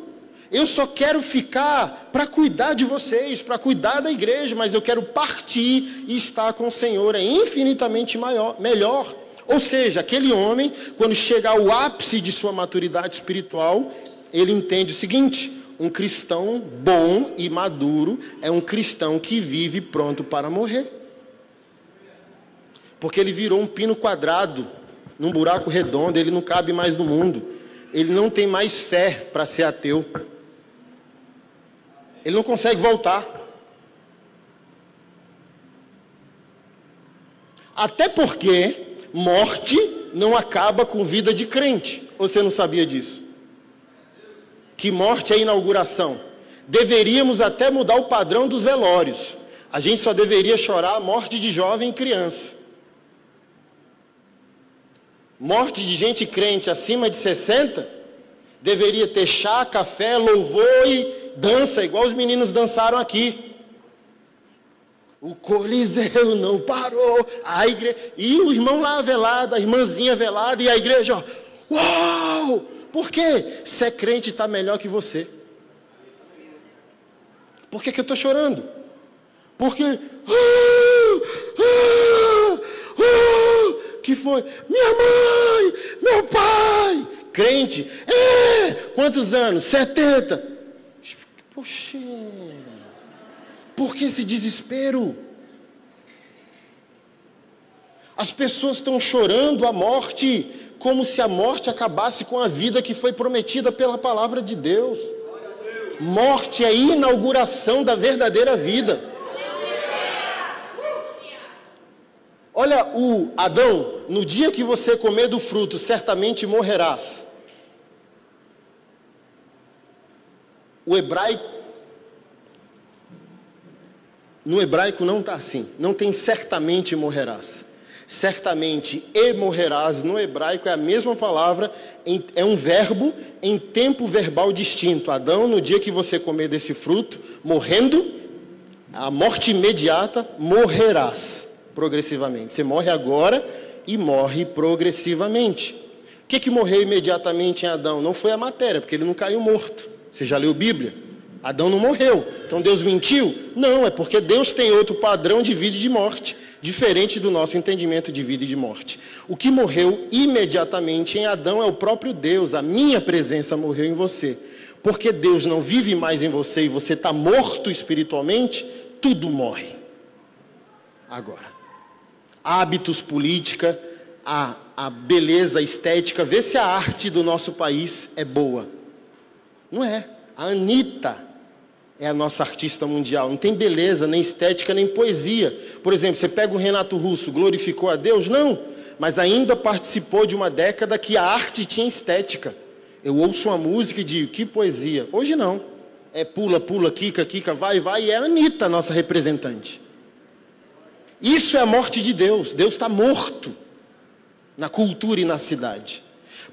Eu só quero ficar para cuidar de vocês, para cuidar da igreja, mas eu quero partir e estar com o Senhor. É infinitamente maior, melhor. Ou seja, aquele homem, quando chega ao ápice de sua maturidade espiritual, ele entende o seguinte: Um cristão bom e maduro é um cristão que vive pronto para morrer. Porque ele virou um pino quadrado, num buraco redondo, ele não cabe mais no mundo. Ele não tem mais fé para ser ateu. Ele não consegue voltar. Até porque morte não acaba com vida de crente. Você não sabia disso? Que morte é inauguração. Deveríamos até mudar o padrão dos velórios. A gente só deveria chorar a morte de jovem e criança. Morte de gente crente acima de 60 deveria ter chá, café, louvor e dança, igual os meninos dançaram aqui. O Coliseu não parou. A igreja... E o irmão lá velado, a irmãzinha velada, e a igreja, ó, uau! Por quê? Se é crente, está melhor que você. Por que, que eu estou chorando? Porque. Uh, uh, uh, que foi? Minha mãe, meu pai, crente. É, quantos anos? 70. Poxa. Por que esse desespero? As pessoas estão chorando a morte como se a morte acabasse com a vida que foi prometida pela palavra de Deus. Morte é inauguração da verdadeira vida. Olha o Adão, no dia que você comer do fruto, certamente morrerás. O hebraico no hebraico não está assim. Não tem certamente morrerás. Certamente e morrerás no hebraico é a mesma palavra, é um verbo em tempo verbal distinto. Adão, no dia que você comer desse fruto, morrendo, a morte imediata, morrerás progressivamente. Você morre agora e morre progressivamente. O que, que morreu imediatamente em Adão? Não foi a matéria, porque ele não caiu morto. Você já leu Bíblia? Adão não morreu. Então Deus mentiu? Não, é porque Deus tem outro padrão de vida e de morte, diferente do nosso entendimento de vida e de morte. O que morreu imediatamente em Adão é o próprio Deus, a minha presença morreu em você. Porque Deus não vive mais em você e você está morto espiritualmente, tudo morre. Agora, hábitos, política, a, a beleza estética, vê se a arte do nosso país é boa. Não é. A Anitta é a nossa artista mundial. Não tem beleza, nem estética, nem poesia. Por exemplo, você pega o Renato Russo, glorificou a Deus? Não, mas ainda participou de uma década que a arte tinha estética. Eu ouço uma música e digo, que poesia. Hoje não. É pula, pula, quica, quica, vai, vai, e é a Anitta, nossa representante. Isso é a morte de Deus. Deus está morto na cultura e na cidade.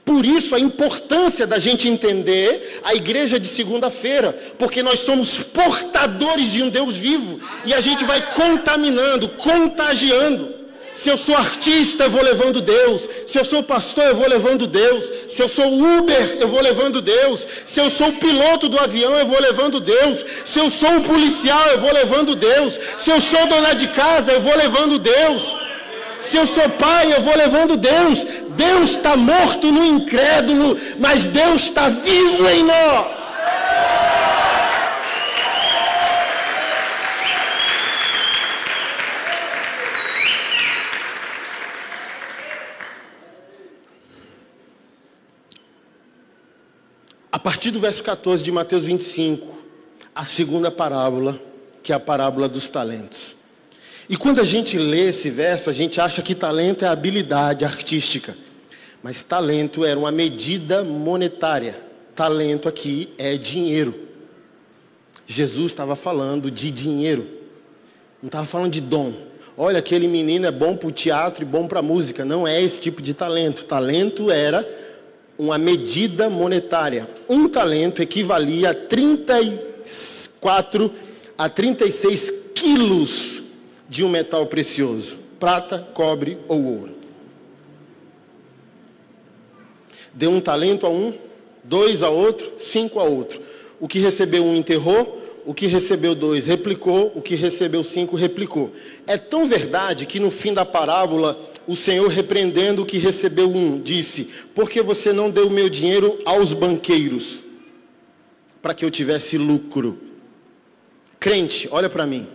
Por isso a importância da gente entender a igreja de segunda-feira, porque nós somos portadores de um Deus vivo e a gente vai contaminando, contagiando. Se eu sou artista, eu vou levando Deus. Se eu sou pastor, eu vou levando Deus. Se eu sou Uber, eu vou levando Deus. Se eu sou piloto do avião, eu vou levando Deus. Se eu sou um policial, eu vou levando Deus. Se eu sou dona de casa, eu vou levando Deus. Se eu sou pai, eu vou levando Deus. Deus está morto no incrédulo, mas Deus está vivo em nós. A partir do verso 14 de Mateus 25, a segunda parábola, que é a parábola dos talentos. E quando a gente lê esse verso, a gente acha que talento é habilidade artística. Mas talento era uma medida monetária. Talento aqui é dinheiro. Jesus estava falando de dinheiro. Não estava falando de dom. Olha, aquele menino é bom para o teatro e bom para a música. Não é esse tipo de talento. Talento era uma medida monetária. Um talento equivalia a 34 a 36 quilos de um metal precioso: prata, cobre ou ouro. Deu um talento a um, dois a outro, cinco a outro. O que recebeu um enterrou, o que recebeu dois replicou, o que recebeu cinco replicou. É tão verdade que no fim da parábola, o Senhor, repreendendo o que recebeu um, disse: Por que você não deu o meu dinheiro aos banqueiros? para que eu tivesse lucro. Crente, olha para mim.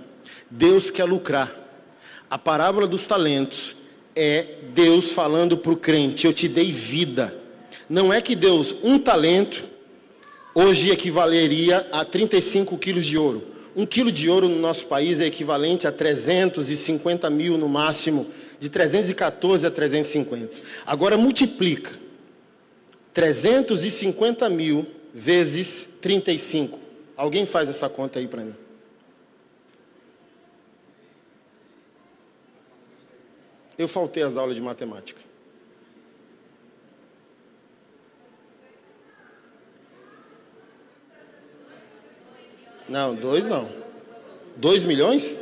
Deus quer lucrar. A parábola dos talentos é Deus falando para o crente: Eu te dei vida. Não é que Deus, um talento, hoje equivaleria a 35 quilos de ouro. Um quilo de ouro no nosso país é equivalente a 350 mil no máximo, de 314 a 350. Agora multiplica 350 mil vezes 35. Alguém faz essa conta aí para mim? Eu faltei as aulas de matemática. Não, dois não. Dois milhões?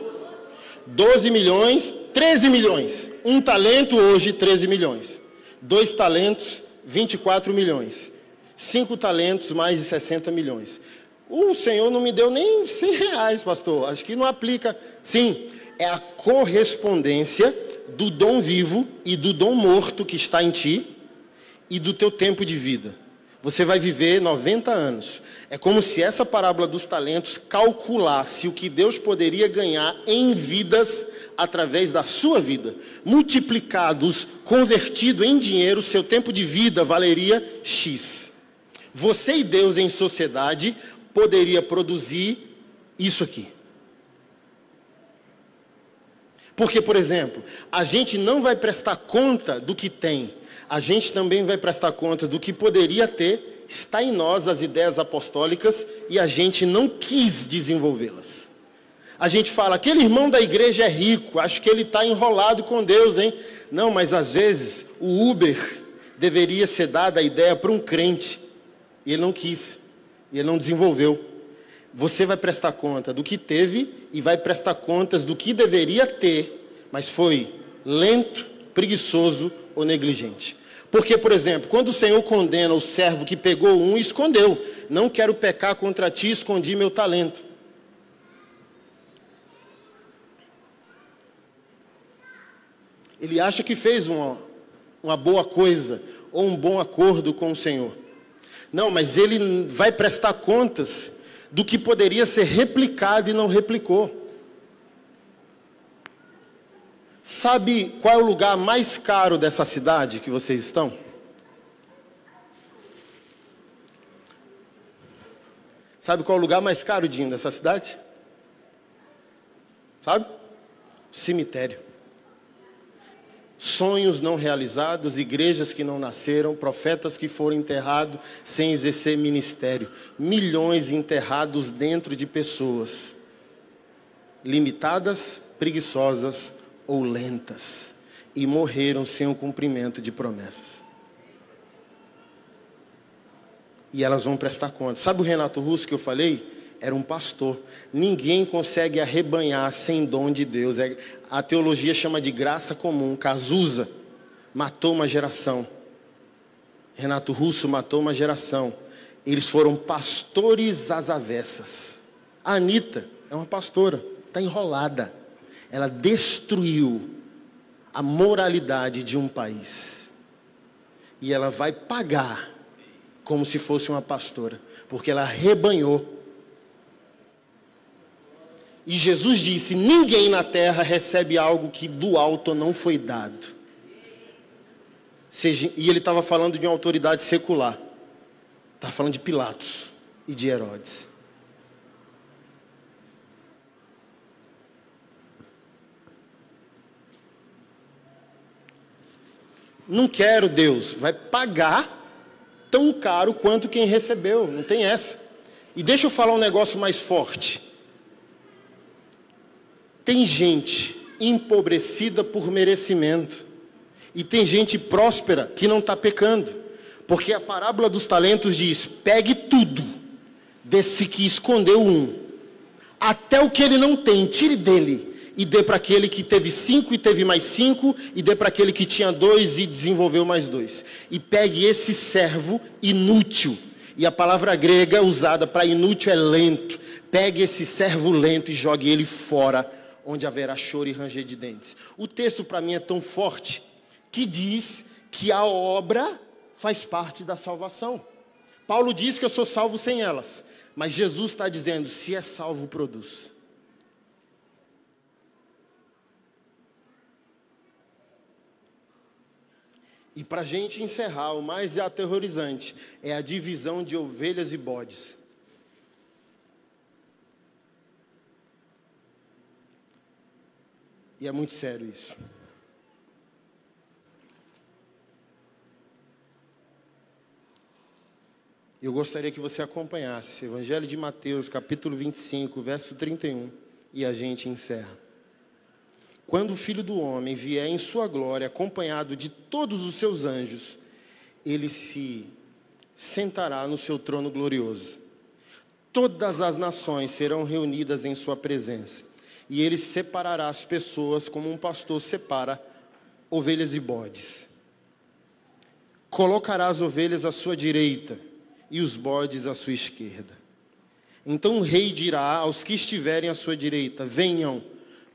Doze milhões, treze milhões. Um talento hoje, treze milhões. Dois talentos, 24 milhões. Cinco talentos, mais de 60 milhões. O Senhor não me deu nem 100 reais, pastor. Acho que não aplica. Sim, é a correspondência do dom vivo e do dom morto que está em ti e do teu tempo de vida. Você vai viver 90 anos. É como se essa parábola dos talentos calculasse o que Deus poderia ganhar em vidas através da sua vida. Multiplicados, convertido em dinheiro, seu tempo de vida valeria X. Você e Deus em sociedade poderia produzir isso aqui. Porque, por exemplo, a gente não vai prestar conta do que tem, a gente também vai prestar conta do que poderia ter, está em nós as ideias apostólicas e a gente não quis desenvolvê-las. A gente fala, aquele irmão da igreja é rico, acho que ele está enrolado com Deus, hein? Não, mas às vezes o Uber deveria ser dada a ideia para um crente, e ele não quis, e ele não desenvolveu. Você vai prestar conta do que teve e vai prestar contas do que deveria ter, mas foi lento, preguiçoso ou negligente. Porque, por exemplo, quando o Senhor condena o servo que pegou um e escondeu, não quero pecar contra ti, escondi meu talento. Ele acha que fez uma, uma boa coisa ou um bom acordo com o Senhor. Não, mas ele vai prestar contas do que poderia ser replicado e não replicou. Sabe qual é o lugar mais caro dessa cidade que vocês estão? Sabe qual é o lugar mais caro, Dinho, dessa cidade? Sabe? Cemitério sonhos não realizados, igrejas que não nasceram, profetas que foram enterrados sem exercer ministério, milhões enterrados dentro de pessoas limitadas, preguiçosas ou lentas e morreram sem o cumprimento de promessas. E elas vão prestar conta. Sabe o Renato Russo que eu falei? Era um pastor. Ninguém consegue arrebanhar sem dom de Deus. É, a teologia chama de graça comum. Cazuza matou uma geração. Renato Russo matou uma geração. Eles foram pastores às avessas. A Anitta é uma pastora, está enrolada. Ela destruiu a moralidade de um país. E ela vai pagar como se fosse uma pastora, porque ela rebanhou e Jesus disse: Ninguém na terra recebe algo que do alto não foi dado. E ele estava falando de uma autoridade secular. Estava falando de Pilatos e de Herodes. Não quero, Deus. Vai pagar tão caro quanto quem recebeu. Não tem essa. E deixa eu falar um negócio mais forte. Tem gente empobrecida por merecimento. E tem gente próspera que não está pecando. Porque a parábola dos talentos diz: pegue tudo desse que escondeu um, até o que ele não tem, tire dele e dê para aquele que teve cinco e teve mais cinco, e dê para aquele que tinha dois e desenvolveu mais dois. E pegue esse servo inútil. E a palavra grega usada para inútil é lento. Pegue esse servo lento e jogue ele fora onde haverá choro e ranger de dentes. O texto para mim é tão forte que diz que a obra faz parte da salvação. Paulo diz que eu sou salvo sem elas, mas Jesus está dizendo: se é salvo, produz. E para a gente encerrar, o mais aterrorizante é a divisão de ovelhas e bodes. E é muito sério isso. Eu gostaria que você acompanhasse Evangelho de Mateus, capítulo 25, verso 31, e a gente encerra. Quando o Filho do Homem vier em sua glória, acompanhado de todos os seus anjos, ele se sentará no seu trono glorioso. Todas as nações serão reunidas em sua presença, e ele separará as pessoas como um pastor separa ovelhas e bodes. Colocará as ovelhas à sua direita e os bodes à sua esquerda. Então o rei dirá aos que estiverem à sua direita: Venham,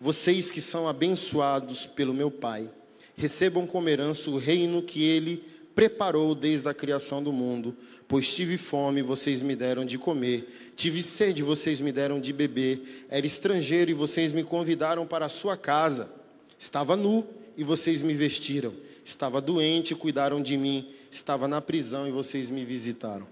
vocês que são abençoados pelo meu Pai, recebam como herança o reino que ele preparou desde a criação do mundo. Pois tive fome, vocês me deram de comer, tive sede, vocês me deram de beber, era estrangeiro e vocês me convidaram para a sua casa. Estava nu e vocês me vestiram, estava doente e cuidaram de mim, estava na prisão e vocês me visitaram.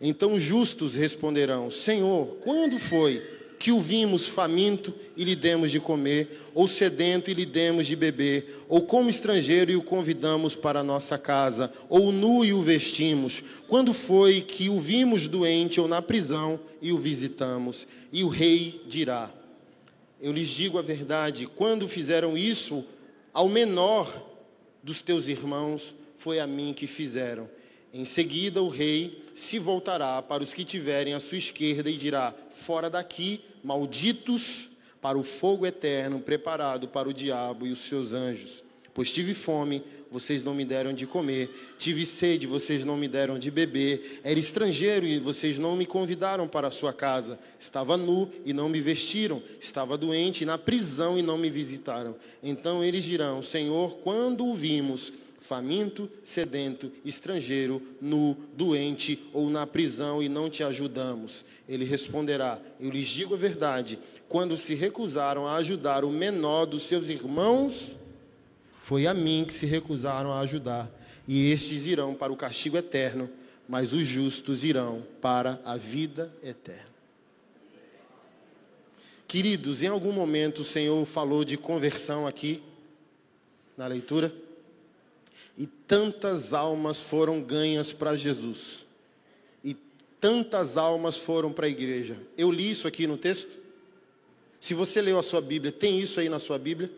Então justos responderão: Senhor, quando foi que o vimos faminto e lhe demos de comer, ou sedento e lhe demos de beber, ou como estrangeiro e o convidamos para a nossa casa, ou nu e o vestimos? Quando foi que o vimos doente ou na prisão e o visitamos? E o rei dirá: Eu lhes digo a verdade, quando fizeram isso ao menor dos teus irmãos, foi a mim que fizeram. Em seguida, o rei se voltará para os que tiverem à sua esquerda e dirá: Fora daqui, malditos, para o fogo eterno preparado para o diabo e os seus anjos. Pois tive fome, vocês não me deram de comer, tive sede, vocês não me deram de beber, era estrangeiro e vocês não me convidaram para a sua casa, estava nu e não me vestiram, estava doente na prisão e não me visitaram. Então eles dirão: Senhor, quando o vimos, faminto, sedento, estrangeiro, nu, doente ou na prisão e não te ajudamos? Ele responderá: Eu lhes digo a verdade, quando se recusaram a ajudar o menor dos seus irmãos, foi a mim que se recusaram a ajudar, e estes irão para o castigo eterno, mas os justos irão para a vida eterna. Queridos, em algum momento o Senhor falou de conversão aqui na leitura? E tantas almas foram ganhas para Jesus. E tantas almas foram para a igreja. Eu li isso aqui no texto. Se você leu a sua Bíblia, tem isso aí na sua Bíblia?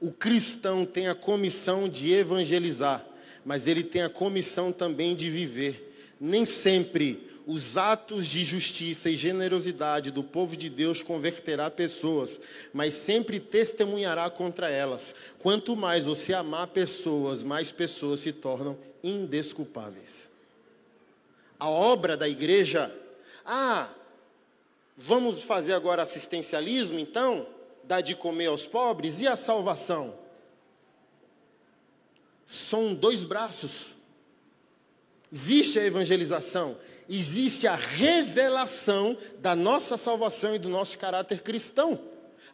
O cristão tem a comissão de evangelizar, mas ele tem a comissão também de viver. Nem sempre os atos de justiça e generosidade do povo de Deus converterá pessoas, mas sempre testemunhará contra elas. Quanto mais você amar pessoas, mais pessoas se tornam indesculpáveis. A obra da igreja, ah, vamos fazer agora assistencialismo então? Dar de comer aos pobres e a salvação? São dois braços. Existe a evangelização, existe a revelação da nossa salvação e do nosso caráter cristão.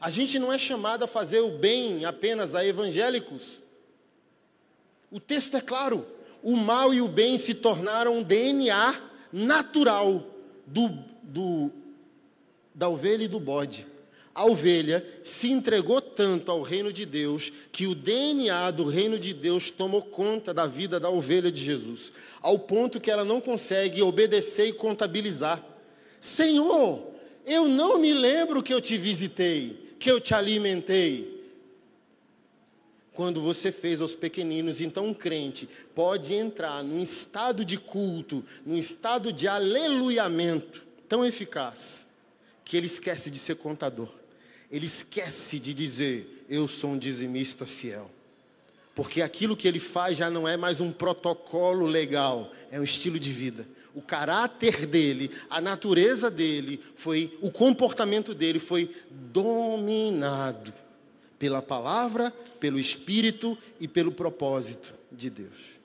A gente não é chamado a fazer o bem apenas a evangélicos. O texto é claro: o mal e o bem se tornaram um DNA natural do, do, da ovelha e do bode a ovelha se entregou tanto ao reino de Deus que o DNA do reino de Deus tomou conta da vida da ovelha de Jesus, ao ponto que ela não consegue obedecer e contabilizar. Senhor, eu não me lembro que eu te visitei, que eu te alimentei. Quando você fez aos pequeninos, então um crente pode entrar num estado de culto, num estado de aleluiamento tão eficaz, que ele esquece de ser contador ele esquece de dizer: Eu sou um dizimista fiel. Porque aquilo que ele faz já não é mais um protocolo legal, é um estilo de vida. O caráter dele, a natureza dele, foi o comportamento dele foi dominado pela palavra, pelo espírito e pelo propósito de Deus.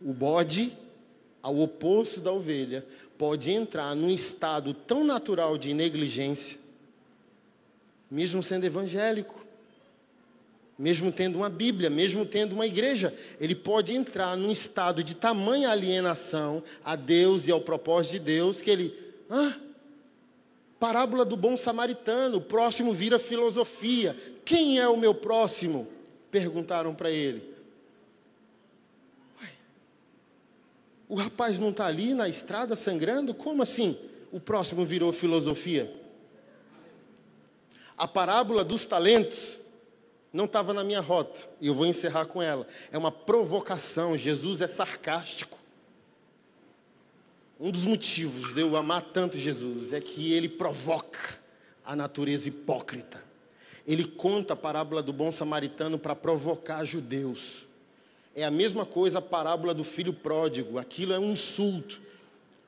O bode ao oposto da ovelha, pode entrar num estado tão natural de negligência, mesmo sendo evangélico, mesmo tendo uma Bíblia, mesmo tendo uma igreja, ele pode entrar num estado de tamanha alienação a Deus e ao propósito de Deus que ele, ah, parábola do bom samaritano, o próximo vira filosofia. Quem é o meu próximo? Perguntaram para ele. Ué, o rapaz não está ali na estrada sangrando? Como assim? O próximo virou filosofia? A parábola dos talentos não estava na minha rota, e eu vou encerrar com ela. É uma provocação, Jesus é sarcástico. Um dos motivos de eu amar tanto Jesus é que ele provoca a natureza hipócrita. Ele conta a parábola do bom samaritano para provocar judeus. É a mesma coisa a parábola do filho pródigo, aquilo é um insulto,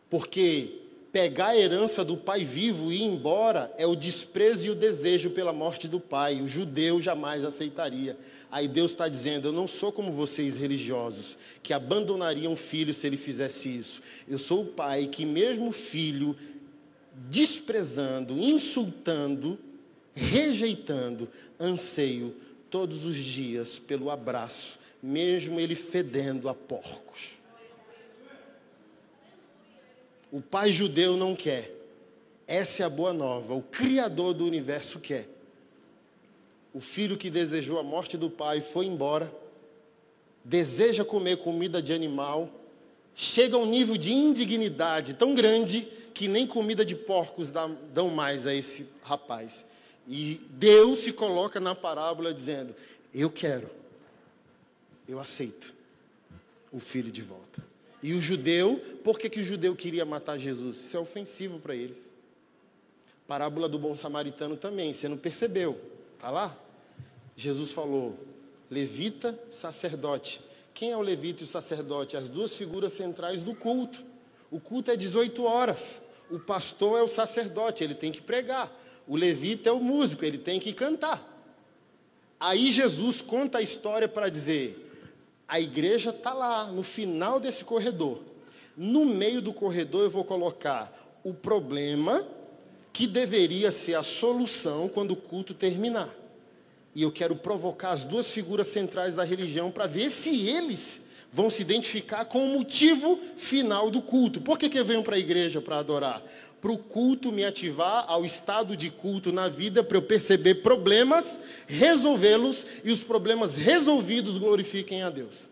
porque pegar a herança do pai vivo e ir embora é o desprezo e o desejo pela morte do pai. O judeu jamais aceitaria. Aí Deus está dizendo: Eu não sou como vocês religiosos, que abandonariam o filho se ele fizesse isso. Eu sou o pai que, mesmo o filho desprezando, insultando, rejeitando, anseio todos os dias pelo abraço, mesmo ele fedendo a porcos. O pai judeu não quer. Essa é a boa nova. O Criador do universo quer. O filho que desejou a morte do pai foi embora, deseja comer comida de animal, chega a um nível de indignidade tão grande que nem comida de porcos dão mais a esse rapaz. E Deus se coloca na parábola dizendo: Eu quero, eu aceito o filho de volta. E o judeu, por que, que o judeu queria matar Jesus? Isso é ofensivo para eles. Parábola do bom samaritano também, você não percebeu? Está lá? Jesus falou: levita, sacerdote. Quem é o levita e o sacerdote? As duas figuras centrais do culto. O culto é 18 horas. O pastor é o sacerdote, ele tem que pregar. O levita é o músico, ele tem que cantar. Aí Jesus conta a história para dizer: a igreja está lá, no final desse corredor. No meio do corredor eu vou colocar o problema que deveria ser a solução quando o culto terminar. E eu quero provocar as duas figuras centrais da religião para ver se eles vão se identificar com o motivo final do culto. Por que, que eu venho para a igreja para adorar? Para o culto me ativar ao estado de culto na vida, para eu perceber problemas, resolvê-los e os problemas resolvidos glorifiquem a Deus.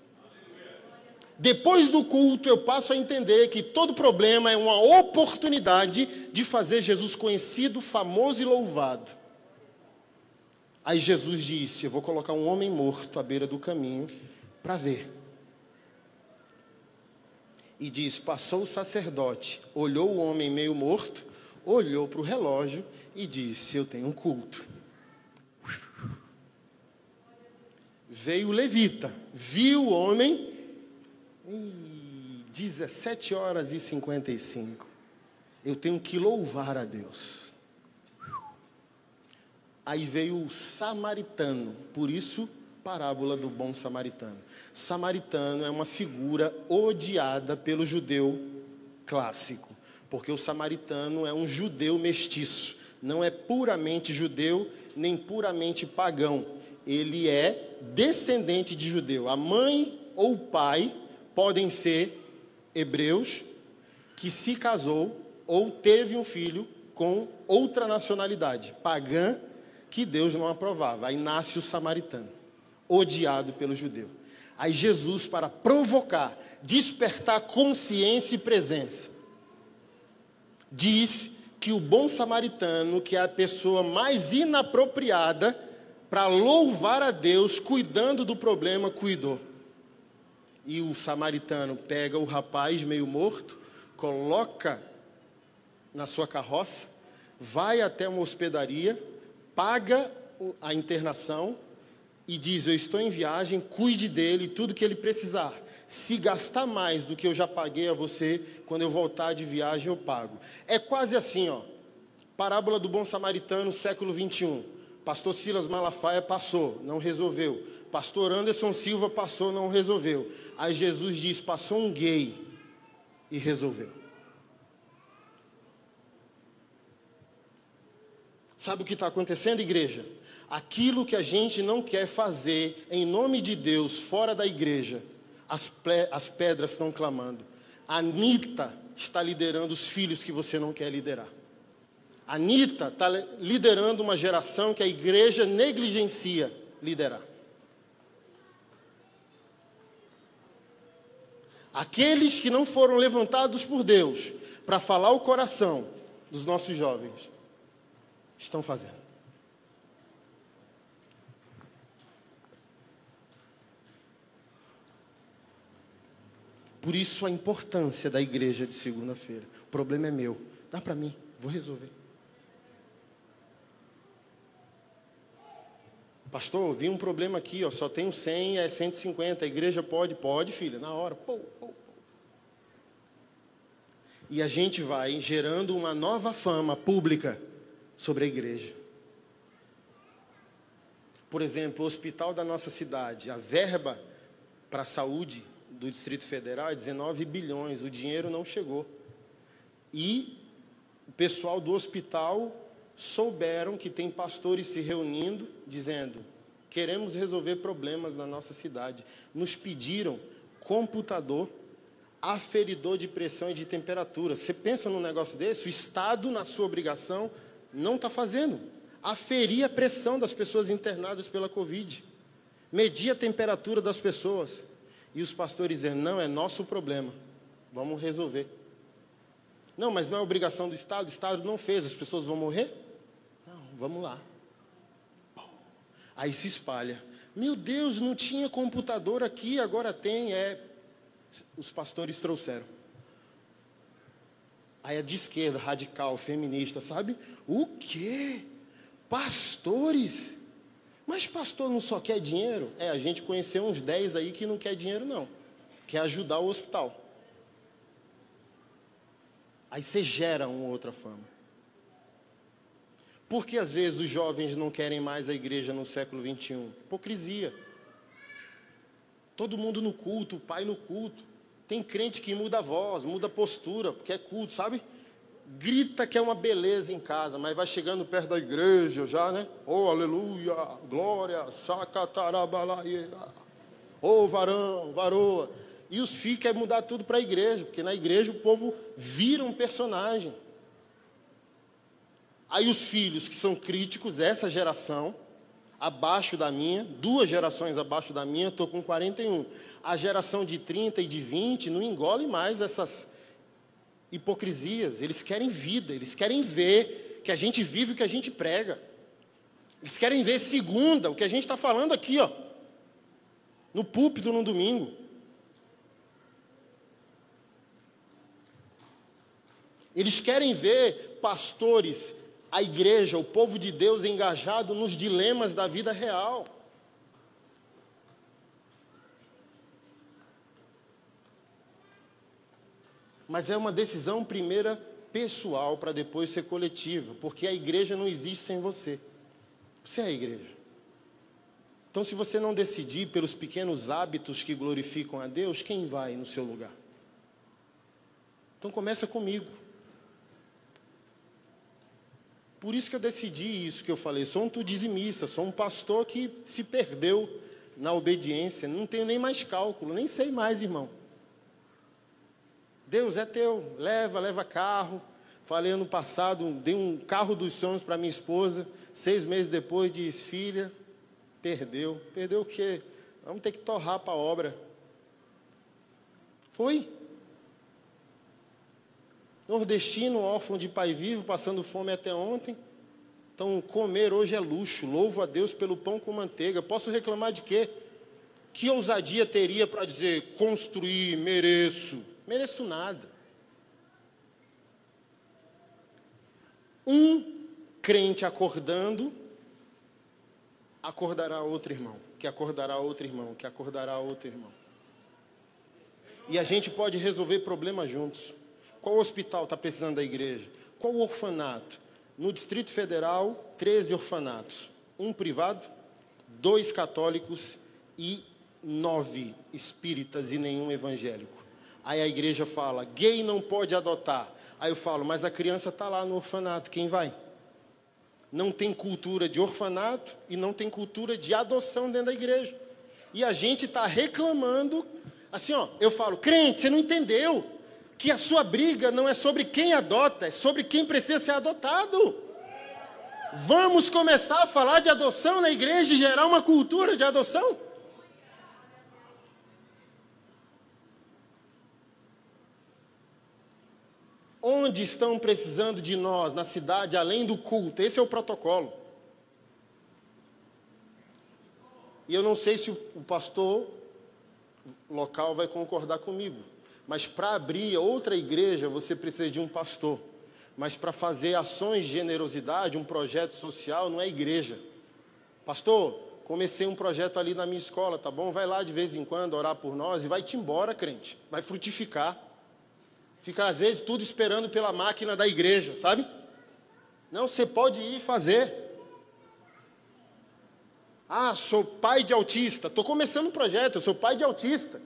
Depois do culto, eu passo a entender que todo problema é uma oportunidade de fazer Jesus conhecido, famoso e louvado. Aí Jesus disse: Eu vou colocar um homem morto à beira do caminho para ver e diz: Passou o sacerdote, olhou o homem meio morto, olhou para o relógio e disse: Eu tenho um culto. Veio o levita, viu o homem, e 17 horas e 55. Eu tenho que louvar a Deus. Aí veio o samaritano, por isso parábola do bom samaritano. Samaritano é uma figura odiada pelo judeu clássico, porque o samaritano é um judeu mestiço, não é puramente judeu nem puramente pagão. Ele é descendente de judeu. A mãe ou o pai podem ser hebreus que se casou ou teve um filho com outra nacionalidade, pagã, que Deus não aprovava. Aí nasce o samaritano odiado pelo judeu. Aí Jesus, para provocar, despertar consciência e presença, diz que o bom samaritano, que é a pessoa mais inapropriada para louvar a Deus, cuidando do problema, cuidou. E o samaritano pega o rapaz meio morto, coloca na sua carroça, vai até uma hospedaria, paga a internação e diz: Eu estou em viagem, cuide dele, tudo que ele precisar. Se gastar mais do que eu já paguei a você, quando eu voltar de viagem eu pago. É quase assim, ó. Parábola do bom samaritano, século 21. Pastor Silas Malafaia passou, não resolveu. Pastor Anderson Silva passou, não resolveu. Aí Jesus diz: passou um gay. e resolveu. Sabe o que está acontecendo, igreja? Aquilo que a gente não quer fazer em nome de Deus fora da igreja, as, as pedras estão clamando. Anitta está liderando os filhos que você não quer liderar. Anitta está liderando uma geração que a igreja negligencia liderar. Aqueles que não foram levantados por Deus para falar o coração dos nossos jovens estão fazendo. Por isso a importância da igreja de segunda-feira. O problema é meu. Dá para mim, vou resolver. Pastor, vi um problema aqui, ó, só tenho 100, é 150. A igreja pode? Pode, filha, na hora. E a gente vai gerando uma nova fama pública sobre a igreja. Por exemplo, o hospital da nossa cidade, a verba para a saúde do Distrito Federal é 19 bilhões, o dinheiro não chegou. E o pessoal do hospital souberam que tem pastores se reunindo, dizendo: queremos resolver problemas na nossa cidade. Nos pediram computador, aferidor de pressão e de temperatura. Você pensa num negócio desse? O Estado, na sua obrigação, não está fazendo. Aferir a pressão das pessoas internadas pela Covid. Medir a temperatura das pessoas. E os pastores dizendo: não, é nosso problema. Vamos resolver. Não, mas não é obrigação do Estado, o Estado não fez, as pessoas vão morrer? vamos lá. Aí se espalha. Meu Deus, não tinha computador aqui, agora tem. É, os pastores trouxeram. Aí é de esquerda, radical, feminista, sabe? O quê? Pastores? Mas pastor não só quer dinheiro? É, a gente conheceu uns 10 aí que não quer dinheiro, não. Quer ajudar o hospital. Aí você gera uma outra fama. Por que às vezes os jovens não querem mais a igreja no século 21? Hipocrisia. Todo mundo no culto, o pai no culto. Tem crente que muda a voz, muda a postura, porque é culto, sabe? Grita que é uma beleza em casa, mas vai chegando perto da igreja já, né? Oh, aleluia, glória, sacatarabalaieira. Oh, varão, varoa. E os filhos querem mudar tudo para a igreja, porque na igreja o povo vira um personagem. Aí os filhos que são críticos, essa geração, abaixo da minha, duas gerações abaixo da minha, estou com 41. A geração de 30 e de 20 não engole mais essas hipocrisias. Eles querem vida, eles querem ver que a gente vive o que a gente prega. Eles querem ver segunda, o que a gente está falando aqui, ó, no púlpito no domingo. Eles querem ver pastores a igreja, o povo de Deus engajado nos dilemas da vida real. Mas é uma decisão primeira pessoal para depois ser coletiva, porque a igreja não existe sem você. Você é a igreja. Então, se você não decidir pelos pequenos hábitos que glorificam a Deus, quem vai no seu lugar? Então, começa comigo. Por isso que eu decidi isso que eu falei. Sou um dizimista, sou um pastor que se perdeu na obediência. Não tenho nem mais cálculo, nem sei mais, irmão. Deus é teu, leva, leva carro. Falei ano passado, dei um carro dos sonhos para minha esposa. Seis meses depois, diz: Filha, perdeu. Perdeu o quê? Vamos ter que torrar para a obra. Foi. Nordestino, órfão de pai vivo, passando fome até ontem. Então, comer hoje é luxo. Louvo a Deus pelo pão com manteiga. Posso reclamar de quê? Que ousadia teria para dizer construir, mereço? Mereço nada. Um crente acordando, acordará outro irmão, que acordará outro irmão, que acordará outro irmão. E a gente pode resolver problemas juntos. Qual hospital está precisando da igreja? Qual orfanato? No Distrito Federal, 13 orfanatos. Um privado, dois católicos e nove espíritas e nenhum evangélico. Aí a igreja fala: gay não pode adotar. Aí eu falo: mas a criança está lá no orfanato, quem vai? Não tem cultura de orfanato e não tem cultura de adoção dentro da igreja. E a gente está reclamando, assim, ó, eu falo, crente, você não entendeu que a sua briga não é sobre quem adota, é sobre quem precisa ser adotado. Vamos começar a falar de adoção na igreja e gerar uma cultura de adoção? Onde estão precisando de nós na cidade, além do culto? Esse é o protocolo. E eu não sei se o pastor local vai concordar comigo, mas para abrir outra igreja você precisa de um pastor. Mas para fazer ações de generosidade, um projeto social, não é igreja. Pastor, comecei um projeto ali na minha escola, tá bom? Vai lá de vez em quando orar por nós e vai-te embora, crente. Vai frutificar. Fica, às vezes, tudo esperando pela máquina da igreja, sabe? Não, você pode ir fazer. Ah, sou pai de autista. Estou começando um projeto, eu sou pai de autista.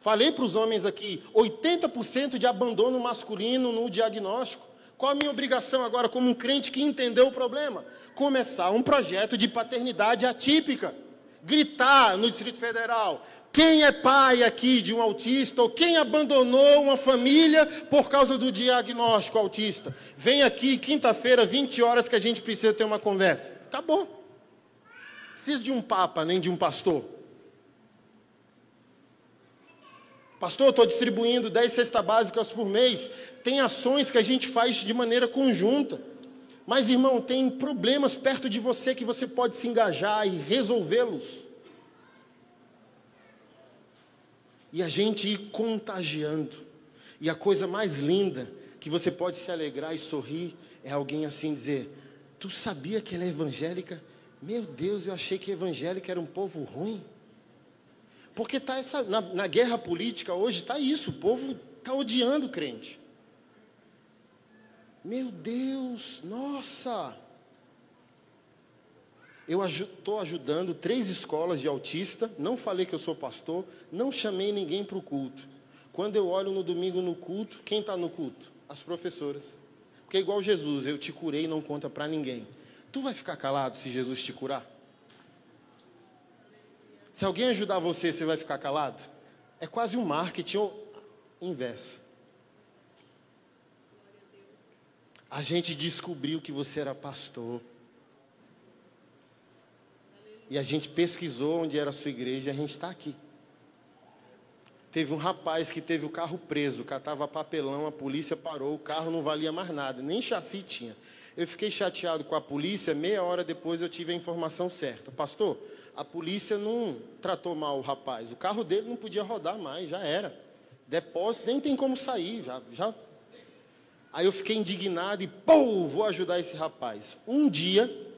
Falei para os homens aqui: 80% de abandono masculino no diagnóstico. Qual a minha obrigação agora, como um crente que entendeu o problema? Começar um projeto de paternidade atípica. Gritar no Distrito Federal: quem é pai aqui de um autista ou quem abandonou uma família por causa do diagnóstico autista? Vem aqui quinta-feira, 20 horas, que a gente precisa ter uma conversa. Acabou. Precisa de um papa, nem de um pastor. Pastor, estou distribuindo 10 cestas básicas por mês. Tem ações que a gente faz de maneira conjunta. Mas, irmão, tem problemas perto de você que você pode se engajar e resolvê-los. E a gente ir contagiando. E a coisa mais linda que você pode se alegrar e sorrir é alguém assim dizer: Tu sabia que ela é evangélica? Meu Deus, eu achei que evangélica era um povo ruim. Porque tá essa, na, na guerra política hoje está isso, o povo está odiando o crente. Meu Deus, nossa! Eu estou ajudando três escolas de autista, não falei que eu sou pastor, não chamei ninguém para o culto. Quando eu olho no domingo no culto, quem está no culto? As professoras. Porque é igual Jesus, eu te curei e não conta para ninguém. Tu vai ficar calado se Jesus te curar? Se alguém ajudar você, você vai ficar calado? É quase um marketing inverso. A gente descobriu que você era pastor. E a gente pesquisou onde era a sua igreja e a gente está aqui. Teve um rapaz que teve o carro preso, catava papelão, a polícia parou, o carro não valia mais nada, nem chassi tinha. Eu fiquei chateado com a polícia, meia hora depois eu tive a informação certa. Pastor, a polícia não tratou mal o rapaz, o carro dele não podia rodar mais, já era. Depósito, nem tem como sair, já, já. Aí eu fiquei indignado e, pô, vou ajudar esse rapaz. Um dia,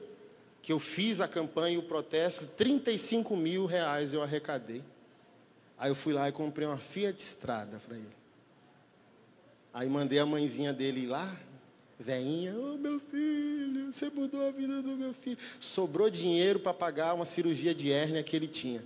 que eu fiz a campanha e o protesto, 35 mil reais eu arrecadei. Aí eu fui lá e comprei uma Fiat Estrada para ele. Aí mandei a mãezinha dele ir lá, veinha, ô oh, meu filho, você mudou a vida do meu filho. Sobrou dinheiro para pagar uma cirurgia de hérnia que ele tinha.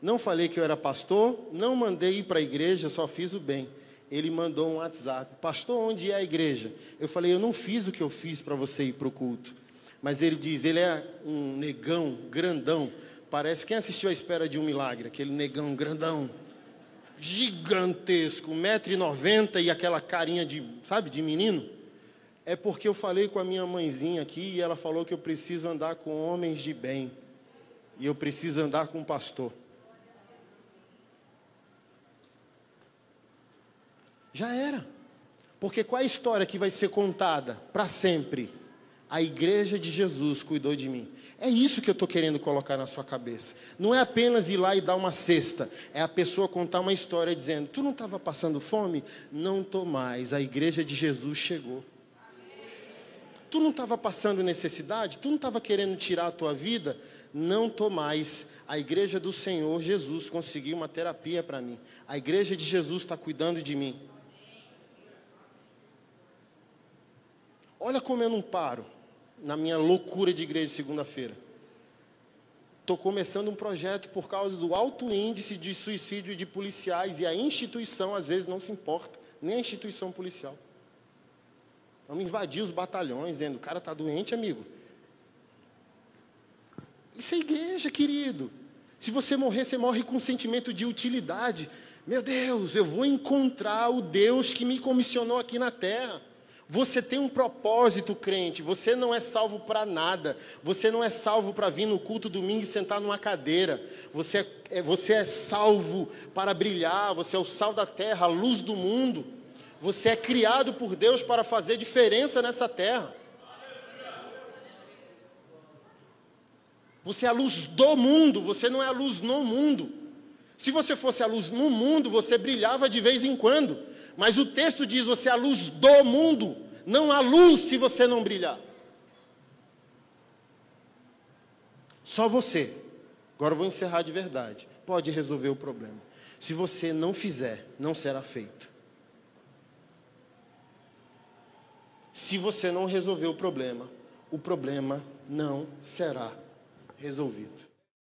Não falei que eu era pastor, não mandei ir para a igreja, só fiz o bem. Ele mandou um WhatsApp, pastor, onde é a igreja? Eu falei, eu não fiz o que eu fiz para você ir para o culto. Mas ele diz, ele é um negão grandão. Parece quem assistiu à espera de um milagre, aquele negão grandão, gigantesco, 1,90m e aquela carinha de, sabe, de menino. É porque eu falei com a minha mãezinha aqui e ela falou que eu preciso andar com homens de bem. E eu preciso andar com um pastor. Já era. Porque qual é a história que vai ser contada para sempre? A igreja de Jesus cuidou de mim. É isso que eu estou querendo colocar na sua cabeça. Não é apenas ir lá e dar uma cesta. É a pessoa contar uma história dizendo: Tu não estava passando fome? Não estou mais. A igreja de Jesus chegou. Tu não estava passando necessidade? Tu não estava querendo tirar a tua vida? Não estou mais. A igreja do Senhor Jesus conseguiu uma terapia para mim. A igreja de Jesus está cuidando de mim. Olha como eu não paro na minha loucura de igreja segunda-feira. Estou começando um projeto por causa do alto índice de suicídio de policiais e a instituição às vezes não se importa, nem a instituição policial. Vamos invadir os batalhões, dizendo: o cara está doente, amigo. Isso é igreja, querido. Se você morrer, você morre com um sentimento de utilidade. Meu Deus, eu vou encontrar o Deus que me comissionou aqui na terra. Você tem um propósito, crente. Você não é salvo para nada. Você não é salvo para vir no culto domingo e sentar numa cadeira. Você é, você é salvo para brilhar. Você é o sal da terra, a luz do mundo. Você é criado por Deus para fazer diferença nessa terra. Você é a luz do mundo, você não é a luz no mundo. Se você fosse a luz no mundo, você brilhava de vez em quando. Mas o texto diz: você é a luz do mundo, não há luz se você não brilhar. Só você, agora eu vou encerrar de verdade, pode resolver o problema. Se você não fizer, não será feito. Se você não resolver o problema, o problema não será resolvido.